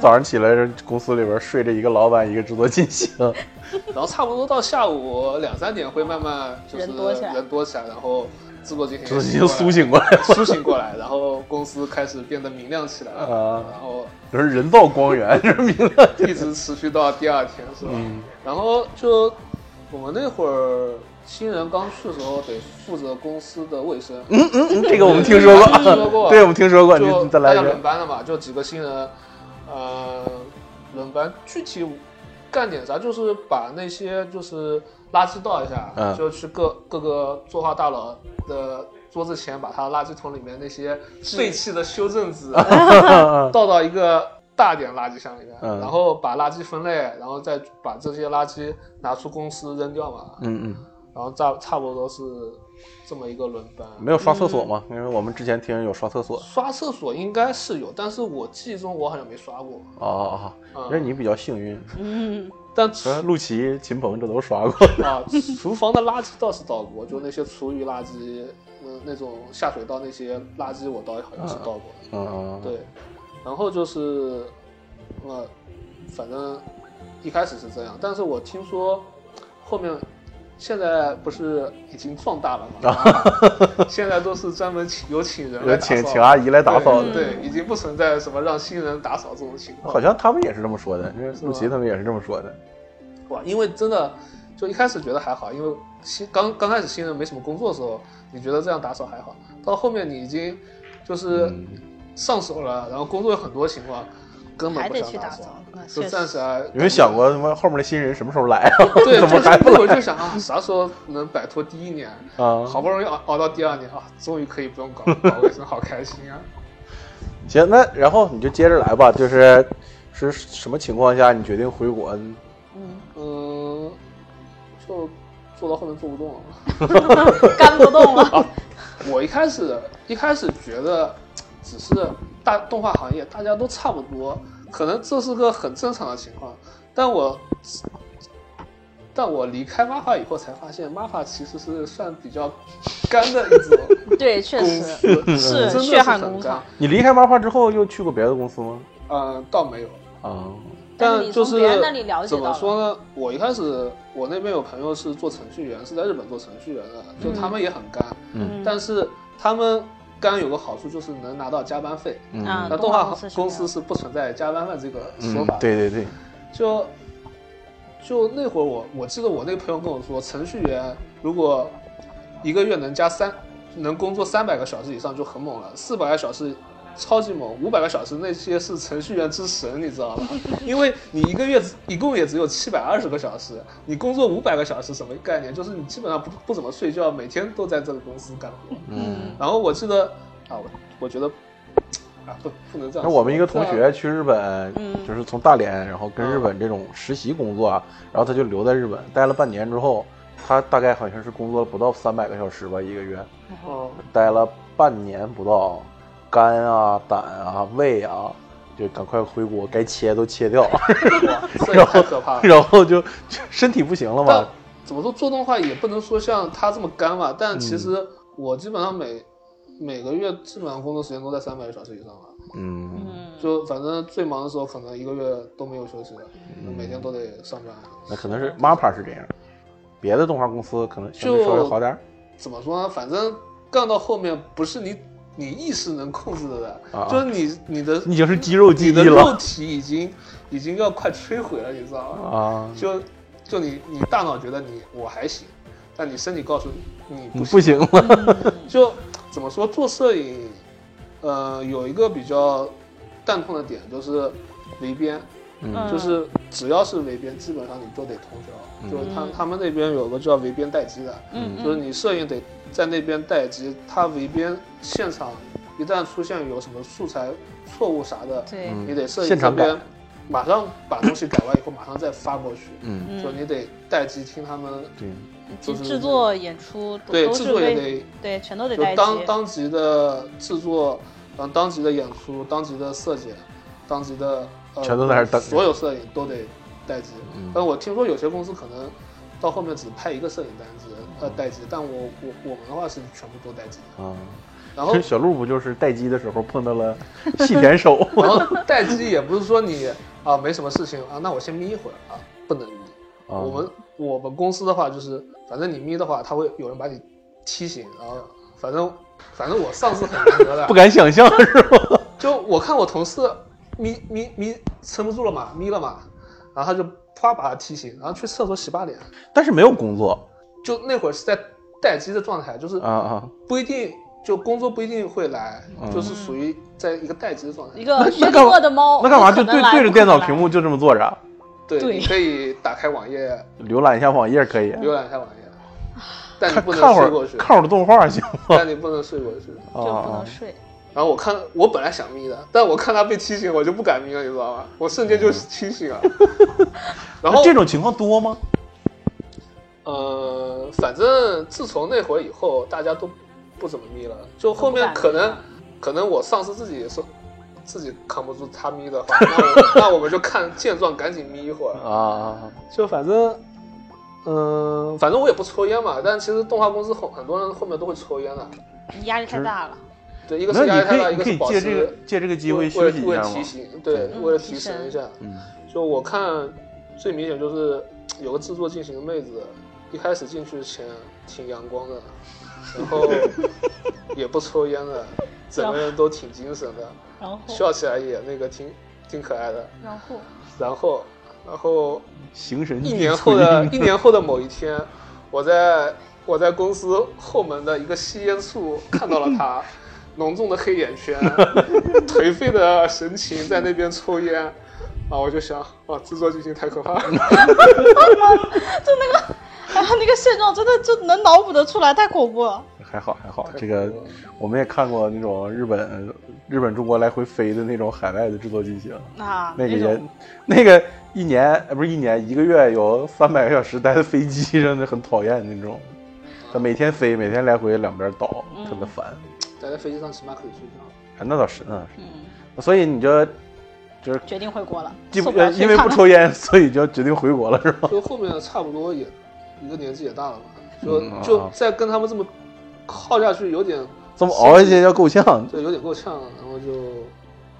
早上起来，公司里边睡着一个老板，一个制作进行，[laughs] 然后差不多到下午两三点会慢慢就是人多起来，人多起来，然后制作进行，制作进行苏醒过来，苏醒过来，然后公司开始变得明亮起来啊，然后就是人造光源，[laughs] 就是明亮，一直持续到第二天是吧？然后就我们那会儿。新人刚去的时候得负责公司的卫生。嗯嗯，[laughs] 这个我们听说过，听说过。[laughs] 对，我们听说过。就大家轮班的嘛，就几个新人，呃，轮班。具体干点啥？就是把那些就是垃圾倒一下，就去各各个作画大佬的桌子前，把他垃圾桶里面那些废弃的修正纸 [laughs] 倒到一个。大点垃圾箱里面，然后把垃圾分类，然后再把这些垃圾拿出公司扔掉嘛。嗯嗯。然后差差不多是这么一个轮班。没有刷厕所吗？因为我们之前听人有刷厕所。刷厕所应该是有，但是我记忆中我好像没刷过。哦哦哦。那你比较幸运。嗯。但 [laughs] 陆琪、秦鹏这都刷过。啊，厨房的垃圾倒是倒过，就那些厨余垃圾，嗯，那种下水道那些垃圾我倒好像是倒过。嗯嗯。对。然后就是，呃，反正一开始是这样，但是我听说后面现在不是已经放大了吗？[laughs] 现在都是专门请有请人来请请阿姨来打扫，对，已经不存在什么让新人打扫这种情况。好像他们也是这么说的，因为陆琪他们也是这么说的。哇，因为真的就一开始觉得还好，因为新刚刚开始新人没什么工作的时候，你觉得这样打扫还好。到后面你已经就是上手了，然后工作有很多情况，根本不想打扫，就暂时还。有没有想过什么后面的新人什么时候来啊？[laughs] 对，怎么还不来？就想啊，啥时候能摆脱第一年啊？好不容易熬熬到第二年啊，终于可以不用搞搞卫生，好开心啊！[laughs] 行，那然后你就接着来吧，就是是什么情况下你决定回国？嗯嗯，就做到后面做不动了，[laughs] 干不动了。我一开始一开始觉得只是大动画行业大家都差不多，可能这是个很正常的情况，但我。但我离开 MAFA 以后才发现，MAFA 其实是算比较干的一种 [laughs] 对，确实是血汗工厂。你离开 MAFA 之后又去过别的公司吗？嗯，倒没有啊。但就是怎么说呢？我一开始我那边有朋友是做程序员，是在日本做程序员的，就他们也很干。嗯。但是他们干有个好处就是能拿到加班费。嗯。那动画公司是不存在加班费这个说法。对对对。就。就那会儿，我我记得我那个朋友跟我说，程序员如果一个月能加三，能工作三百个小时以上就很猛了，四百个小时超级猛，五百个小时那些是程序员之神，你知道吗？[laughs] 因为你一个月一共也只有七百二十个小时，你工作五百个小时什么概念？就是你基本上不不怎么睡觉，每天都在这个公司干活。嗯。然后我记得啊，我我觉得。啊不不能这样。那我们一个同学去日本，就是从大连，然后跟日本这种实习工作啊，然后他就留在日本待了半年之后，他大概好像是工作了不到三百个小时吧一个月，哦，待了半年不到，肝啊胆啊胃啊，就赶快回国，该切都切掉，[laughs] 然后可怕，然后就身体不行了嘛。怎么说做动画也不能说像他这么干吧，但其实我基本上每。每个月基本上工作时间都在三百个小时以上吧。嗯，就反正最忙的时候，可能一个月都没有休息的，每天都得上班。那可能是 MAPA 是这样，别的动画公司可能相对稍微好点。怎么说呢？反正干到后面不是你你意识能控制的，就是你你的已经是肌肉记忆了，你的肉体已经已经要快摧毁了，你知道吗？啊，就就你你大脑觉得你我还行，但你身体告诉你你不行。了，就。怎么说做摄影，呃，有一个比较蛋痛的点就是围边，就是只要是围边，基本上你都得通宵。就是他他们那边有个叫围边待机的，就是你摄影得在那边待机，他围边现场一旦出现有什么素材错误啥的，你得摄影这边马上把东西改完以后马上再发过去。嗯，就你得待机听他们。对。就是制作演出，对制作也得对全都得待当当级的制作，嗯，当级的演出，当级的设计，当级的呃，全都在那等。所有摄影都得待机。但我听说有些公司可能到后面只拍一个摄影单子呃待机，但我我我们的话是全部都待机啊。然后小鹿不就是待机的时候碰到了细点手？然后待机也不是说你啊没什么事情啊，那我先眯一会儿啊，不能眯。我们我们公司的话就是。反正你眯的话，他会有人把你踢醒，然后反正反正我上次很难得的，[laughs] 不敢想象是吧？就我看我同事眯眯眯撑不住了嘛，眯了嘛，然后他就啪把他踢醒，然后去厕所洗把脸。但是没有工作，就那会儿是在待机的状态，就是啊啊，不一定就工作不一定会来，就是属于在一个待机的状态。一个虚弱的猫，那干嘛就对对着电脑屏幕就这么坐着？对，你可以打开网页，浏览一下网页，可以浏览一下网页。但你不能睡过去，看会儿动画行吗？但你不能睡过去，就不能睡。然后我看，我本来想眯的，但我看他被提醒，我就不敢眯了，你知道吗？我瞬间就清醒了。[laughs] 然后这种情况多吗？呃，反正自从那会儿以后，大家都不怎么眯了。就后面可能，可能我上司自己也是，自己扛不住他眯的话，那 [laughs] 那我们就看见状赶紧眯一会儿啊。就反正。嗯，反正我也不抽烟嘛，但其实动画公司后很多人后面都会抽烟的，你压力太大了。对，一个是压力太大，一个是保持。借这个借这个机会休息一下提醒，对，为了提神一下。嗯。就我看，最明显就是有个制作进行的妹子，一开始进去前挺阳光的，然后也不抽烟的，整个人都挺精神的，然后笑起来也那个挺挺可爱的。然后。然后。然后形神一年后的一年后的某一天，我在我在公司后门的一个吸烟处看到了他，浓重的黑眼圈，[laughs] 颓废的神情在那边抽烟，啊，我就想，哇，制作剧情太可怕了，[laughs] 就那个，哎后，那个现状真的就能脑补得出来，太恐怖了。还好还好，这个我们也看过那种日本日本中国来回飞的那种海外的制作剧情啊，那个也那个一年不是一年一个月有三百个小时待在飞机上的很讨厌那种，他每天飞每天来回两边倒特别烦。待在飞机上起码可以睡觉。啊，那倒是那倒是。嗯，所以你就就是决定回国了，因为不抽烟，[laughs] 所以就决定回国了，是吧？就后面差不多也一个年纪也大了嘛，就就再跟他们这么。耗下去有点，这么熬下去要够呛，对，有点够呛，然后就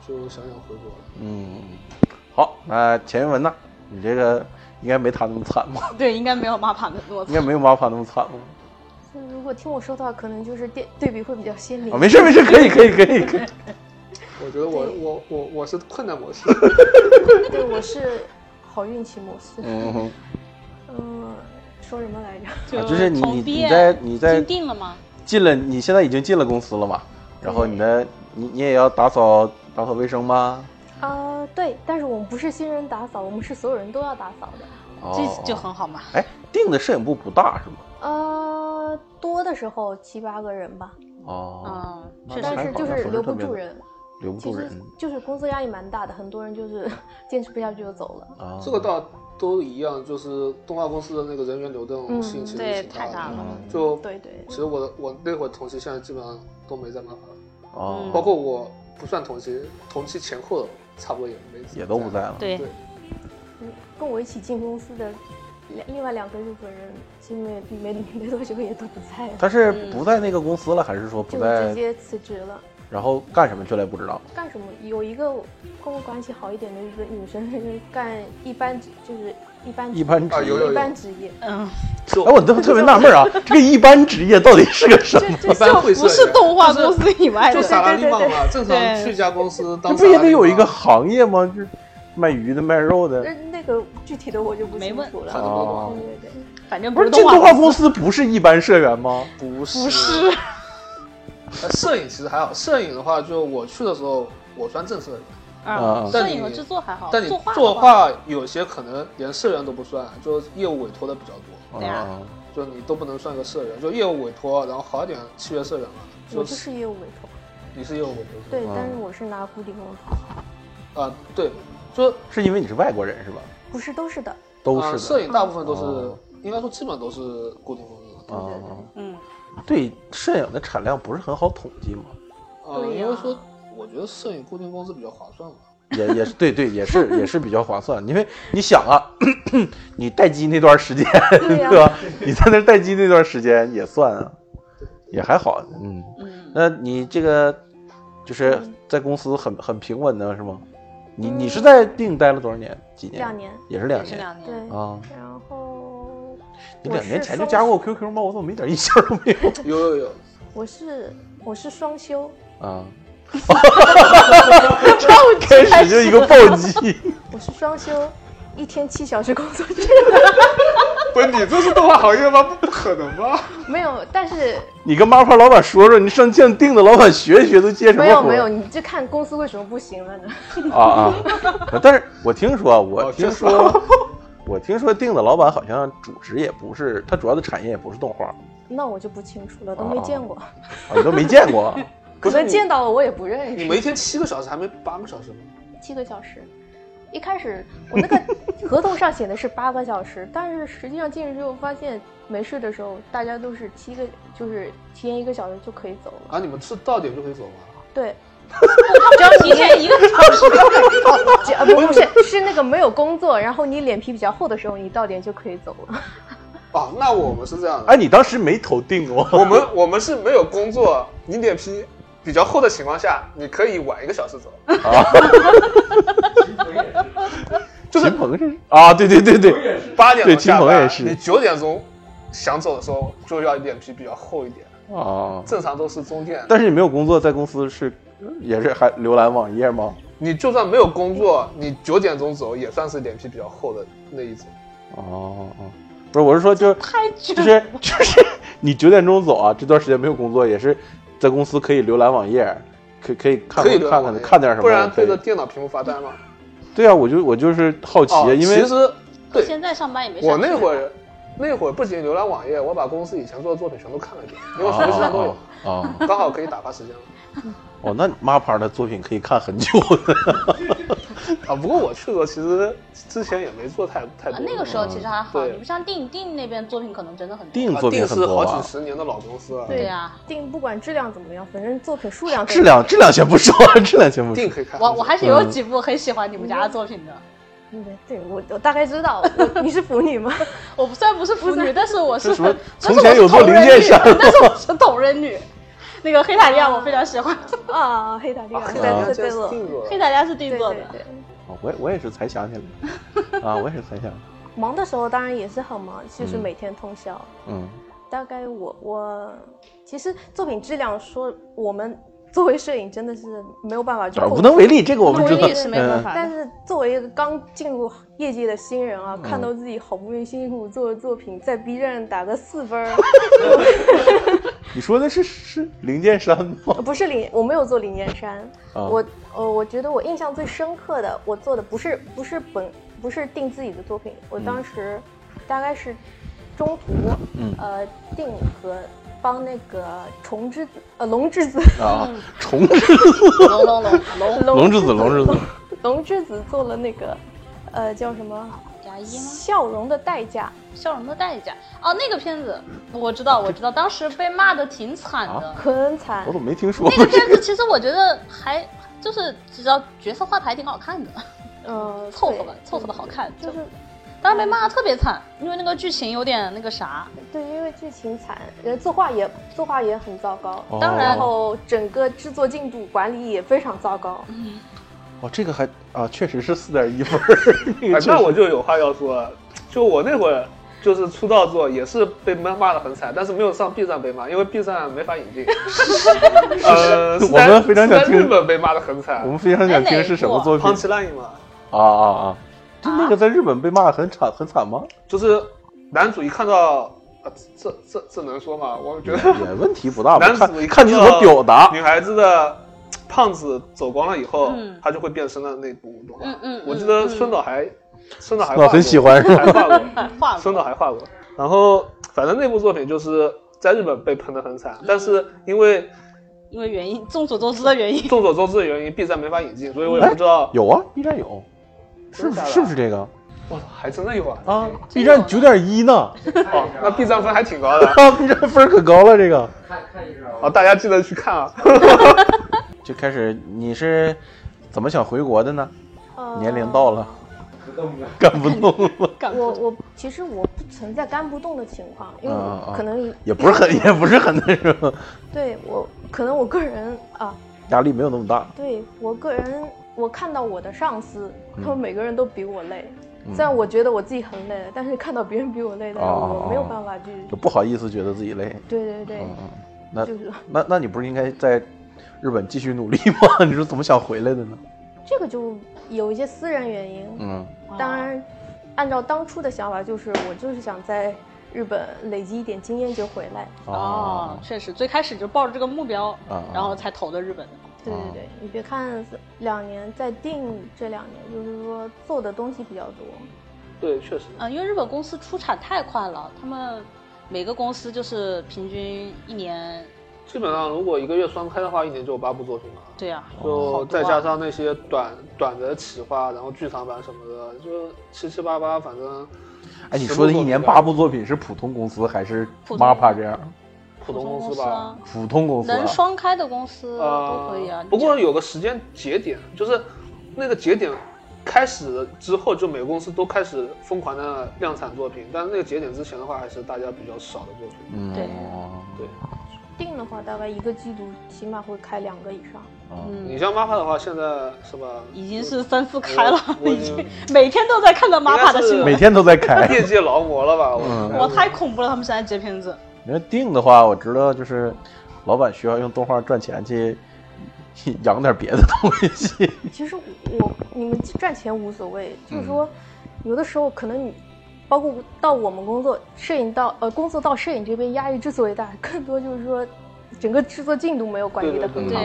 就想想回国了。嗯，好，那钱云文呢？你这个应该没他那么惨吧？对，应该没有马帕那么，应该没有马帕那么惨吧？如果听我说的话，可能就是对对比会比较鲜明。没事没事，可以可以可以可以。[laughs] 我觉得我我我我是困难模式，[laughs] 对，我是好运气模式。嗯嗯，说什么来着？就是你你你在你在定了吗？进了，你现在已经进了公司了嘛？然后你的你你也要打扫打扫卫生吗？啊，对，但是我们不是新人打扫，我们是所有人都要打扫的。这就很好嘛。哎，定的摄影部不大是吗？呃，多的时候七八个人吧。哦，但是。就是留不住人，留不住人，就是工作压力蛮大的，很多人就是坚持不下去就走了。啊，这个倒。都一样，就是动画公司的那个人员流动性其实挺大的。就对对，其实我的我那会儿同期现在基本上都没在漫画哦，包括我不算同期，同期前后差不多也没也都不在了。对，嗯，跟我一起进公司的两另外两个日本人，因为没没多久也都不在了。他是不在那个公司了，还是说不在？直接辞职了。然后干什么去了不知道。干什么？有一个跟我关系好一点的一个女生，干一般就是一般一般职业，一般职业。嗯。[laughs] 哎，我特特别纳闷啊，这个一般职业到底是个什么？[laughs] 一般会不是动画公司以外的，就萨拉利嘛。正常去一家公司，这不也得有一个行业吗？就卖鱼的、卖肉的。那个具体的我就不清楚了。啊，对对对，反正不是进动画公司不是一般社员吗？不是。不是。[laughs] 摄影其实还好，摄影的话，就我去的时候，我算正式的人啊。摄影和制作还好，但你作画有些可能连社员都不算，就业务委托的比较多。对啊，就你都不能算个社员，就业务委托，然后好一点契约社员嘛。我就是业务委托。你是业务委托？对，但是我是拿固定工资。啊，对，就是因为你是外国人是吧？不是，都是的，都是。摄影大部分都是，应该说基本都是固定工资。对对对，嗯。对摄影的产量不是很好统计嘛？啊，因为说我觉得摄影固定工资比较划算嘛。也也是对对，也是也是比较划算。因为你想啊，[clears throat] 你待机那段时间，[laughs] 对吧？你在那待机那段时间也算啊，也还好。嗯嗯，那你这个就是在公司很很平稳的是吗？你你是在定待了多少年？几年？两年，也是两年。对啊，然后。你两年前就加过我 QQ 吗？我怎么一点印象都没有？有有有，我是我是双休啊，[laughs] 开始就一个暴击。[laughs] 我是双休，一天七小时工作制。不是你这是动画行业吗？不可能吧？[laughs] 没有，但是你跟妈炮老板说说，你上线定的老板学一学都接什么没有没有，你就看公司为什么不行了呢？啊啊！但是我听说，我听说。我听说定的老板好像主职也不是，他主要的产业也不是动画。那我就不清楚了，都没见过。啊你都没见过？[laughs] 可能见到了我也不认识。你每天七个小时，还没八个小时吗？七个小时，一开始我那个 [laughs] 合同上写的是八个小时，但是实际上进去之后发现没事的时候，大家都是七个，就是提前一个小时就可以走了。啊，你们是到点就可以走吗？对。只要提前一个小时 [laughs] 不是是那个没有工作，然后你脸皮比较厚的时候，你到点就可以走了。啊，那我们是这样的。哎，你当时没投定哦？我们我们是没有工作，你脸皮比较厚的情况下，你可以晚一个小时走。啊，[laughs] 就是秦鹏是啊，对对对对，八点对秦鹏也是，你九点钟想走的时候就要脸皮比较厚一点。啊，正常都是中介。但是你没有工作，在公司是。也是还浏览网页吗？你就算没有工作，你九点钟走也算是脸皮比较厚的那一种。哦哦，不是，我是说就太就是 [laughs] 就是你九点钟走啊，这段时间没有工作，也是在公司可以浏览网页，可可以看可以看看看点什么，不然对着电脑屏幕发呆吗？对啊，我就我就是好奇，因为其实对现在上班也没。我那会儿那会儿不仅浏览网页，我把公司以前做的作品全都看了一遍，因为什么时间都有，啊，刚好可以打发时间了。[laughs] 哦，那 MAPA 的作品可以看很久的 [laughs] 啊。不过我去过其实之前也没做太太多。那个时候其实还好，你不像定定那边作品可能真的很多。定作品是好几十年的老公司了。对呀，定不管质量怎么样，反正作品数量。质量质量先不说，质量先不说。定可以看。我我还是有几部很喜欢你们家的作品的。对对，我我大概知道，你是腐女吗？[laughs] 我虽然不是腐女，但是我是从前有做零件衫，但是我是同人女。那个黑塔利亚我非常喜欢 [laughs] 啊，黑塔利亚黑塔利亚是定做，黑塔利亚是定做的。哦，我我也是才想起来啊，我也是才想。忙的时候当然也是很忙，就是每天通宵。嗯，大概我我其实作品质量说我们。作为摄影真的是没有办法去，无能为力，这个我们知道是没办法。但是作为一个刚进入业界的新人啊，看到自己好不容易辛辛苦苦做的作品，在 B 站打个四分，[laughs] 你说的是是零剑山吗？不是零，我没有做零件衫。我呃，我觉得我印象最深刻的，我做的不是不是本不是定自己的作品，我当时大概是中途呃定和。帮那个虫之子呃龙之子啊 [laughs] 虫之子龙龙龙龙龙之子龙之子龙之子做了那个呃叫什么牙医吗？笑容的代价，笑容的代价哦，那个片子我知道我知道，当时被骂的挺惨的，很惨。我怎么没听说？那个片子其实我觉得还就是只要角色画的还挺好看的，嗯，凑合吧，凑合的好看，就是。当时被骂的特别惨，因为那个剧情有点那个啥。对，因为剧情惨，呃，作画也作画也很糟糕。当然后整个制作进度管理也非常糟糕。哦，这个还啊，确实是四点一分。[laughs] 那我就有话要说，就我那会儿就是出道作也是被骂骂的很惨，但是没有上 B 站被骂，因为 B 站没法引进。[laughs] 呃，[laughs] 我们非常想听日本被骂的很惨。我们非常想听是什么作品？胖起烂嘛。啊啊啊！那个在日本被骂的很惨很惨吗？就是男主一看到，这这这能说吗？我觉得也问题不大。男主一看你怎么表达，女孩子的胖子走光了以后，他就会变身的那部动画。嗯嗯。我记得孙导还孙导还画很喜欢，还画过，[laughs] 孙导还画过。然后反正那部作品就是在日本被喷的很惨，但是因为因为原因众所周知的原因，众所周知的原因，B 站没法引进，所以我也不知道。有啊，B 站有。是是不是这个？哇，还真的有啊！啊，B 站九点一呢。哦，那 B 站分还挺高的。[laughs] 啊，B 站分可高了，这个。看看一下。啊，大家记得去看啊。[laughs] [laughs] 就开始，你是怎么想回国的呢？年龄到了，干不动了。我我其实我不存在干不动的情况，因为可能也不是很也不是很那什么。对我可能我个人啊，压力没有那么大。对我个人。我看到我的上司，他们每个人都比我累，虽然我觉得我自己很累，但是看到别人比我累，的时候我没有办法去，就不好意思觉得自己累。对对对，那就是那那你不是应该在日本继续努力吗？[laughs] 你是怎么想回来的呢？这个就有一些私人原因。嗯，当然，按照当初的想法，就是我就是想在日本累积一点经验就回来。哦，确实，最开始就抱着这个目标，然后才投的日本的。对对对，你别看两年在定这两年，就是说做的东西比较多。对，确实。嗯，因为日本公司出产太快了，他们每个公司就是平均一年。基本上，如果一个月双开的话，一年就有八部作品了。对呀。就再加上那些短短的企划，然后剧场版什么的，就七七八八，反正。哎，你说的一年八部作品是普通公司还是 MAPA 这样？普通公司吧，普通公司能双开的公司都可以啊。不过有个时间节点，就是那个节点开始之后，就每个公司都开始疯狂的量产作品。但是那个节点之前的话，还是大家比较少的作品。嗯，对对。定的话，大概一个季度起码会开两个以上。嗯，你像 MAPA 的话，现在是吧？已经是三四开了，已经每天都在看到 MAPA 的新闻，每天都在开，[laughs] 业界劳模了吧？我太恐怖了，他们现在接片子。因为定的话，我知道就是老板需要用动画赚钱去养点别的东西。[laughs] 其实我你们赚钱无所谓，就是说，有的时候可能你，包括到我们工作，摄影到呃工作到摄影这边压力之所以大，更多就是说，整个制作进度没有管理的很好，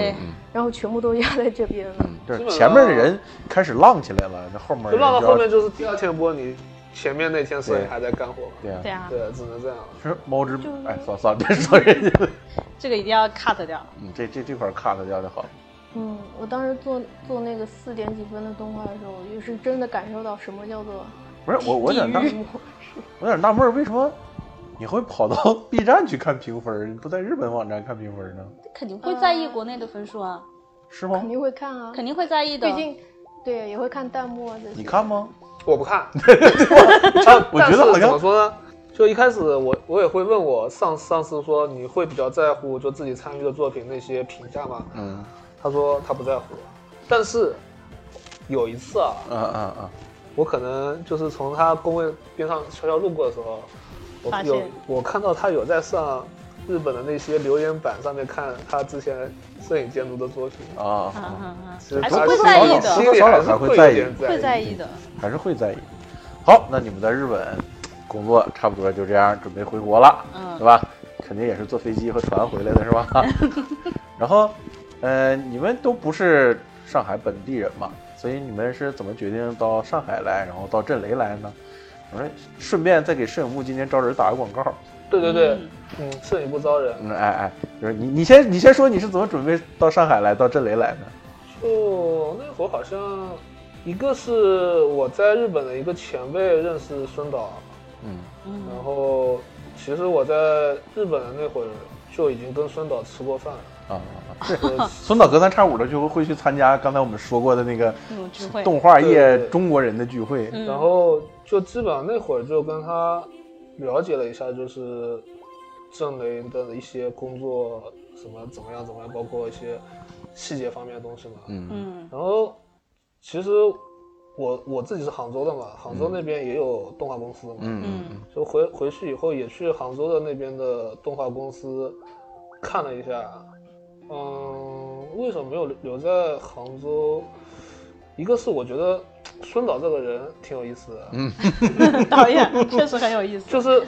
然后全部都压在这边了。就是前面的人开始浪起来了，那后面就浪到后面就是第二天播你。前面那天所以还在干活，对啊，对啊，对，只能这样。是猫之，哎，算了算了，别说人家。[laughs] 这个一定要 cut 掉。嗯，这这这块 cut 掉就好。嗯，我当时做做那个四点几分的动画的时候，我也是真的感受到什么叫做不是我，我有点纳，我有点纳闷，为什么你会跑到 [laughs] B 站去看评分，你不在日本网站看评分呢？肯定会在意国内的分数啊。是吗？肯定会看啊，肯定会在意的。毕竟，对，也会看弹幕啊这些。你看吗？我不看，[laughs] 我觉得怎么说呢？就一开始我我也会问我上上司说你会比较在乎就自己参与的作品那些评价吗？嗯，他说他不在乎，但是有一次啊，嗯嗯嗯，我可能就是从他工位边上悄悄路过的时候，我有我看到他有在上。日本的那些留言板上面看他之前摄影监督的作品啊，还是会在意的，多少还会在意，会在意的，还是会在意。好，那你们在日本工作差不多就这样，准备回国了，嗯，对吧？肯定也是坐飞机和船回来的是吧？[laughs] 然后，呃，你们都不是上海本地人嘛，所以你们是怎么决定到上海来，然后到震雷来呢？我说，顺便再给摄影部今年招人打个广告。对对对，嗯，摄影不招人，嗯，哎哎，就是你，你先，你先说你是怎么准备到上海来，到震雷来的？就那会儿好像，一个是我在日本的一个前辈认识孙导，嗯。嗯，然后其实我在日本的那会儿就已经跟孙导吃过饭了啊啊，[laughs] 孙导隔三差五的就会去参加刚才我们说过的那个，动画业中国人的聚会，然后就基本上那会儿就跟他。了解了一下，就是郑雷的一些工作什么怎么样怎么样，包括一些细节方面的东西嘛。嗯嗯。然后其实我我自己是杭州的嘛，杭州那边也有动画公司嘛。嗯嗯。就回回去以后也去杭州的那边的动画公司看了一下。嗯，为什么没有留在杭州？一个是我觉得。孙导这个人挺有意思的，嗯，[laughs] 导演确实很有意思。就是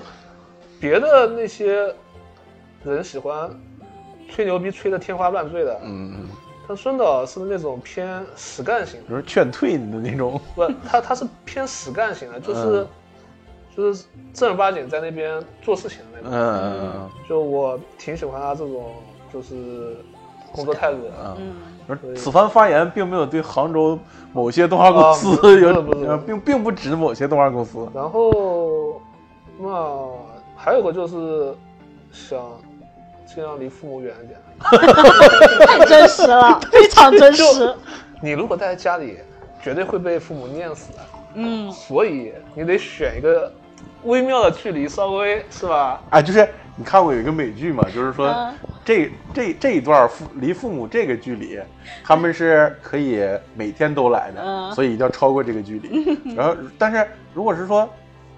别的那些人喜欢吹牛逼吹的天花乱坠的，嗯嗯，他孙导是那种偏实干型，就是劝退你的那种。不，他他是偏实干型的，就是就是正儿八经在那边做事情的那种。嗯嗯嗯。就我挺喜欢他这种就是工作态度的。嗯。此番发言并没有对杭州某些动画公司有，并并不指某些动画公司。然后，那还有个就是想尽量离父母远一点。[laughs] 太真实了，[laughs] 非常真实。你如果待在家里，绝对会被父母念死的。嗯，所以你得选一个微妙的距离，稍微是吧？啊，就是。你看过有一个美剧吗？就是说，这这这一段父离父母这个距离，他们是可以每天都来的，所以一定要超过这个距离。然后，但是如果是说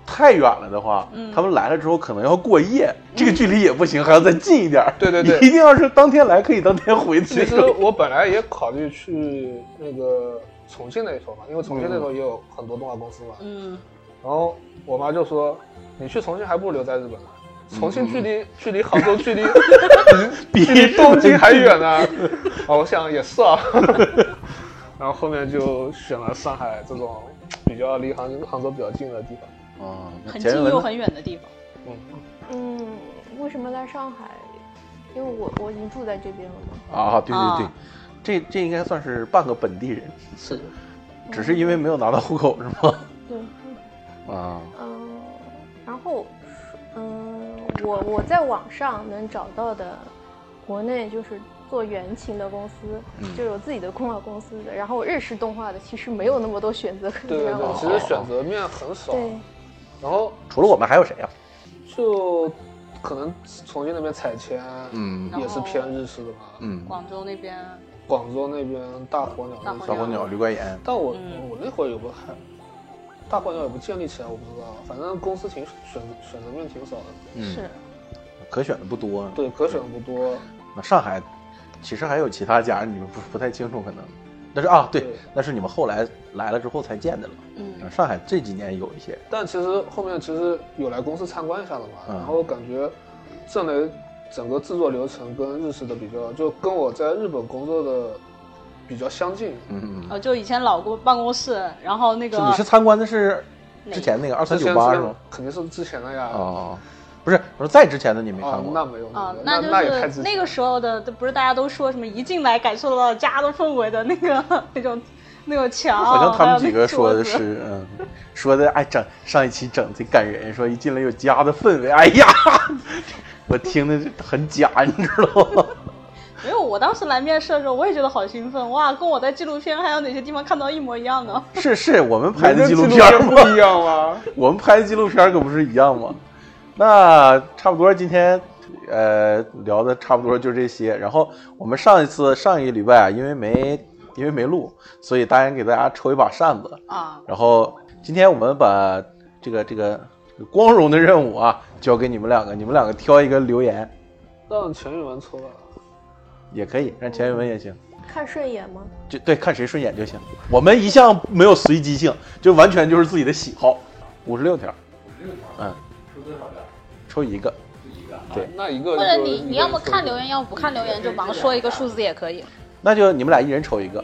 太远了的话，他们来了之后可能要过夜，这个距离也不行，还要再近一点。[laughs] 对对对，一定要是当天来可以当天回。其实我本来也考虑去那个重庆那头嘛，因为重庆那头也有很多动画公司嘛。嗯。然后我妈就说：“你去重庆还不如留在日本呢。”重庆距离距离杭州距离 [laughs] 比比东京还远呢，啊，我想也是啊，[laughs] 然后后面就选了上海这种比较离杭杭州比较近的地方，啊，很近又很远的地方。嗯嗯，为什么来上海？因为我我已经住在这边了嘛。啊，对对对，这这应该算是半个本地人，是，只是因为没有拿到户口是吗？对，啊，嗯，然后，嗯。我我在网上能找到的，国内就是做原型的公司，就有自己的动画公司的。然后日式动画的其实没有那么多选择，对对对，其实选择面很少。对。然后除了我们还有谁呀？就可能重庆那边彩铅，嗯，也是偏日式的吧。嗯。广州那边。广州那边大火鸟，大火鸟、绿怪岩。但我我那会儿有个还。大火鸟也不建立起来，我不知道。反正公司挺选选择面挺少的，是，可选的不多。对，可选的不多。那上海，其实还有其他家，你们不不太清楚可能。但是啊，对，那是你们后来来了之后才建的了。嗯，上海这几年有一些，但其实后面其实有来公司参观一下的嘛，然后感觉这类整个制作流程跟日式的比较，就跟我在日本工作的比较相近。嗯嗯。哦，就以前老公办公室，然后那个你是参观的是之前那个二三九八是吗？肯定是之前的呀。哦。不是，我说再之前的你没看过，那没有啊，那就是那个时候的，不是大家都说什么一进来感受到家的氛围的那个那种那种墙，好像他们几个说的是，嗯，说的哎整上一期整贼感人，说一进来有家的氛围，哎呀，[laughs] 我听的很假，你知道吗？没有，我当时来面试的时候，我也觉得好兴奋，哇，跟我在纪录片还有哪些地方看到一模一样的。[laughs] 是是，我们拍的纪录片不一样吗？[laughs] 我们拍的纪录片可不是一样吗？那差不多，今天，呃，聊的差不多就这些。然后我们上一次上一个礼拜啊，因为没因为没录，所以答应给大家抽一把扇子啊。然后今天我们把这个这个光荣的任务啊，交给你们两个，你们两个挑一个留言。让陈宇文抽吧，也可以，让钱宇文也行。看顺眼吗？就对，看谁顺眼就行。我们一向没有随机性，就完全就是自己的喜好。五十六条，五十六条，嗯。抽多少的？抽一个，一个，对，那一个或者你你要么看留言，要么不看留言，就盲说一个数字也可以。那就你们俩一人抽一个，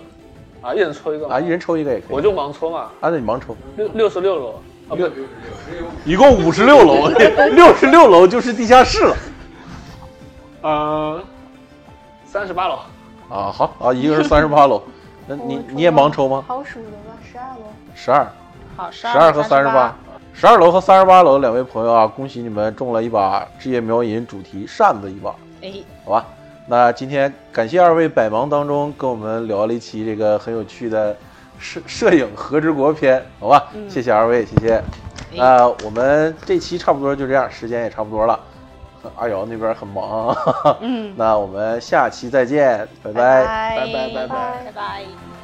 啊，一人抽一个，啊，一人抽一个也可以。我就盲抽嘛，啊，那你盲抽。六六十六楼，啊，六，一共五十六楼，六十六楼就是地下室了。呃，三十八楼。啊，好啊，一个是三十八楼，[laughs] 那你你也盲抽吗？好数的吧，十二楼。十二。好，十二和三十八。十二楼和三十八楼两位朋友啊，恭喜你们中了一把职业瞄银主题扇子一把。哎，好吧，那今天感谢二位百忙当中跟我们聊了一期这个很有趣的摄摄影和之国篇，好吧，谢谢二位，谢谢。那我们这期差不多就这样，时间也差不多了。阿瑶那边很忙，嗯，[laughs] 那我们下期再见，拜。拜，拜拜拜。拜拜。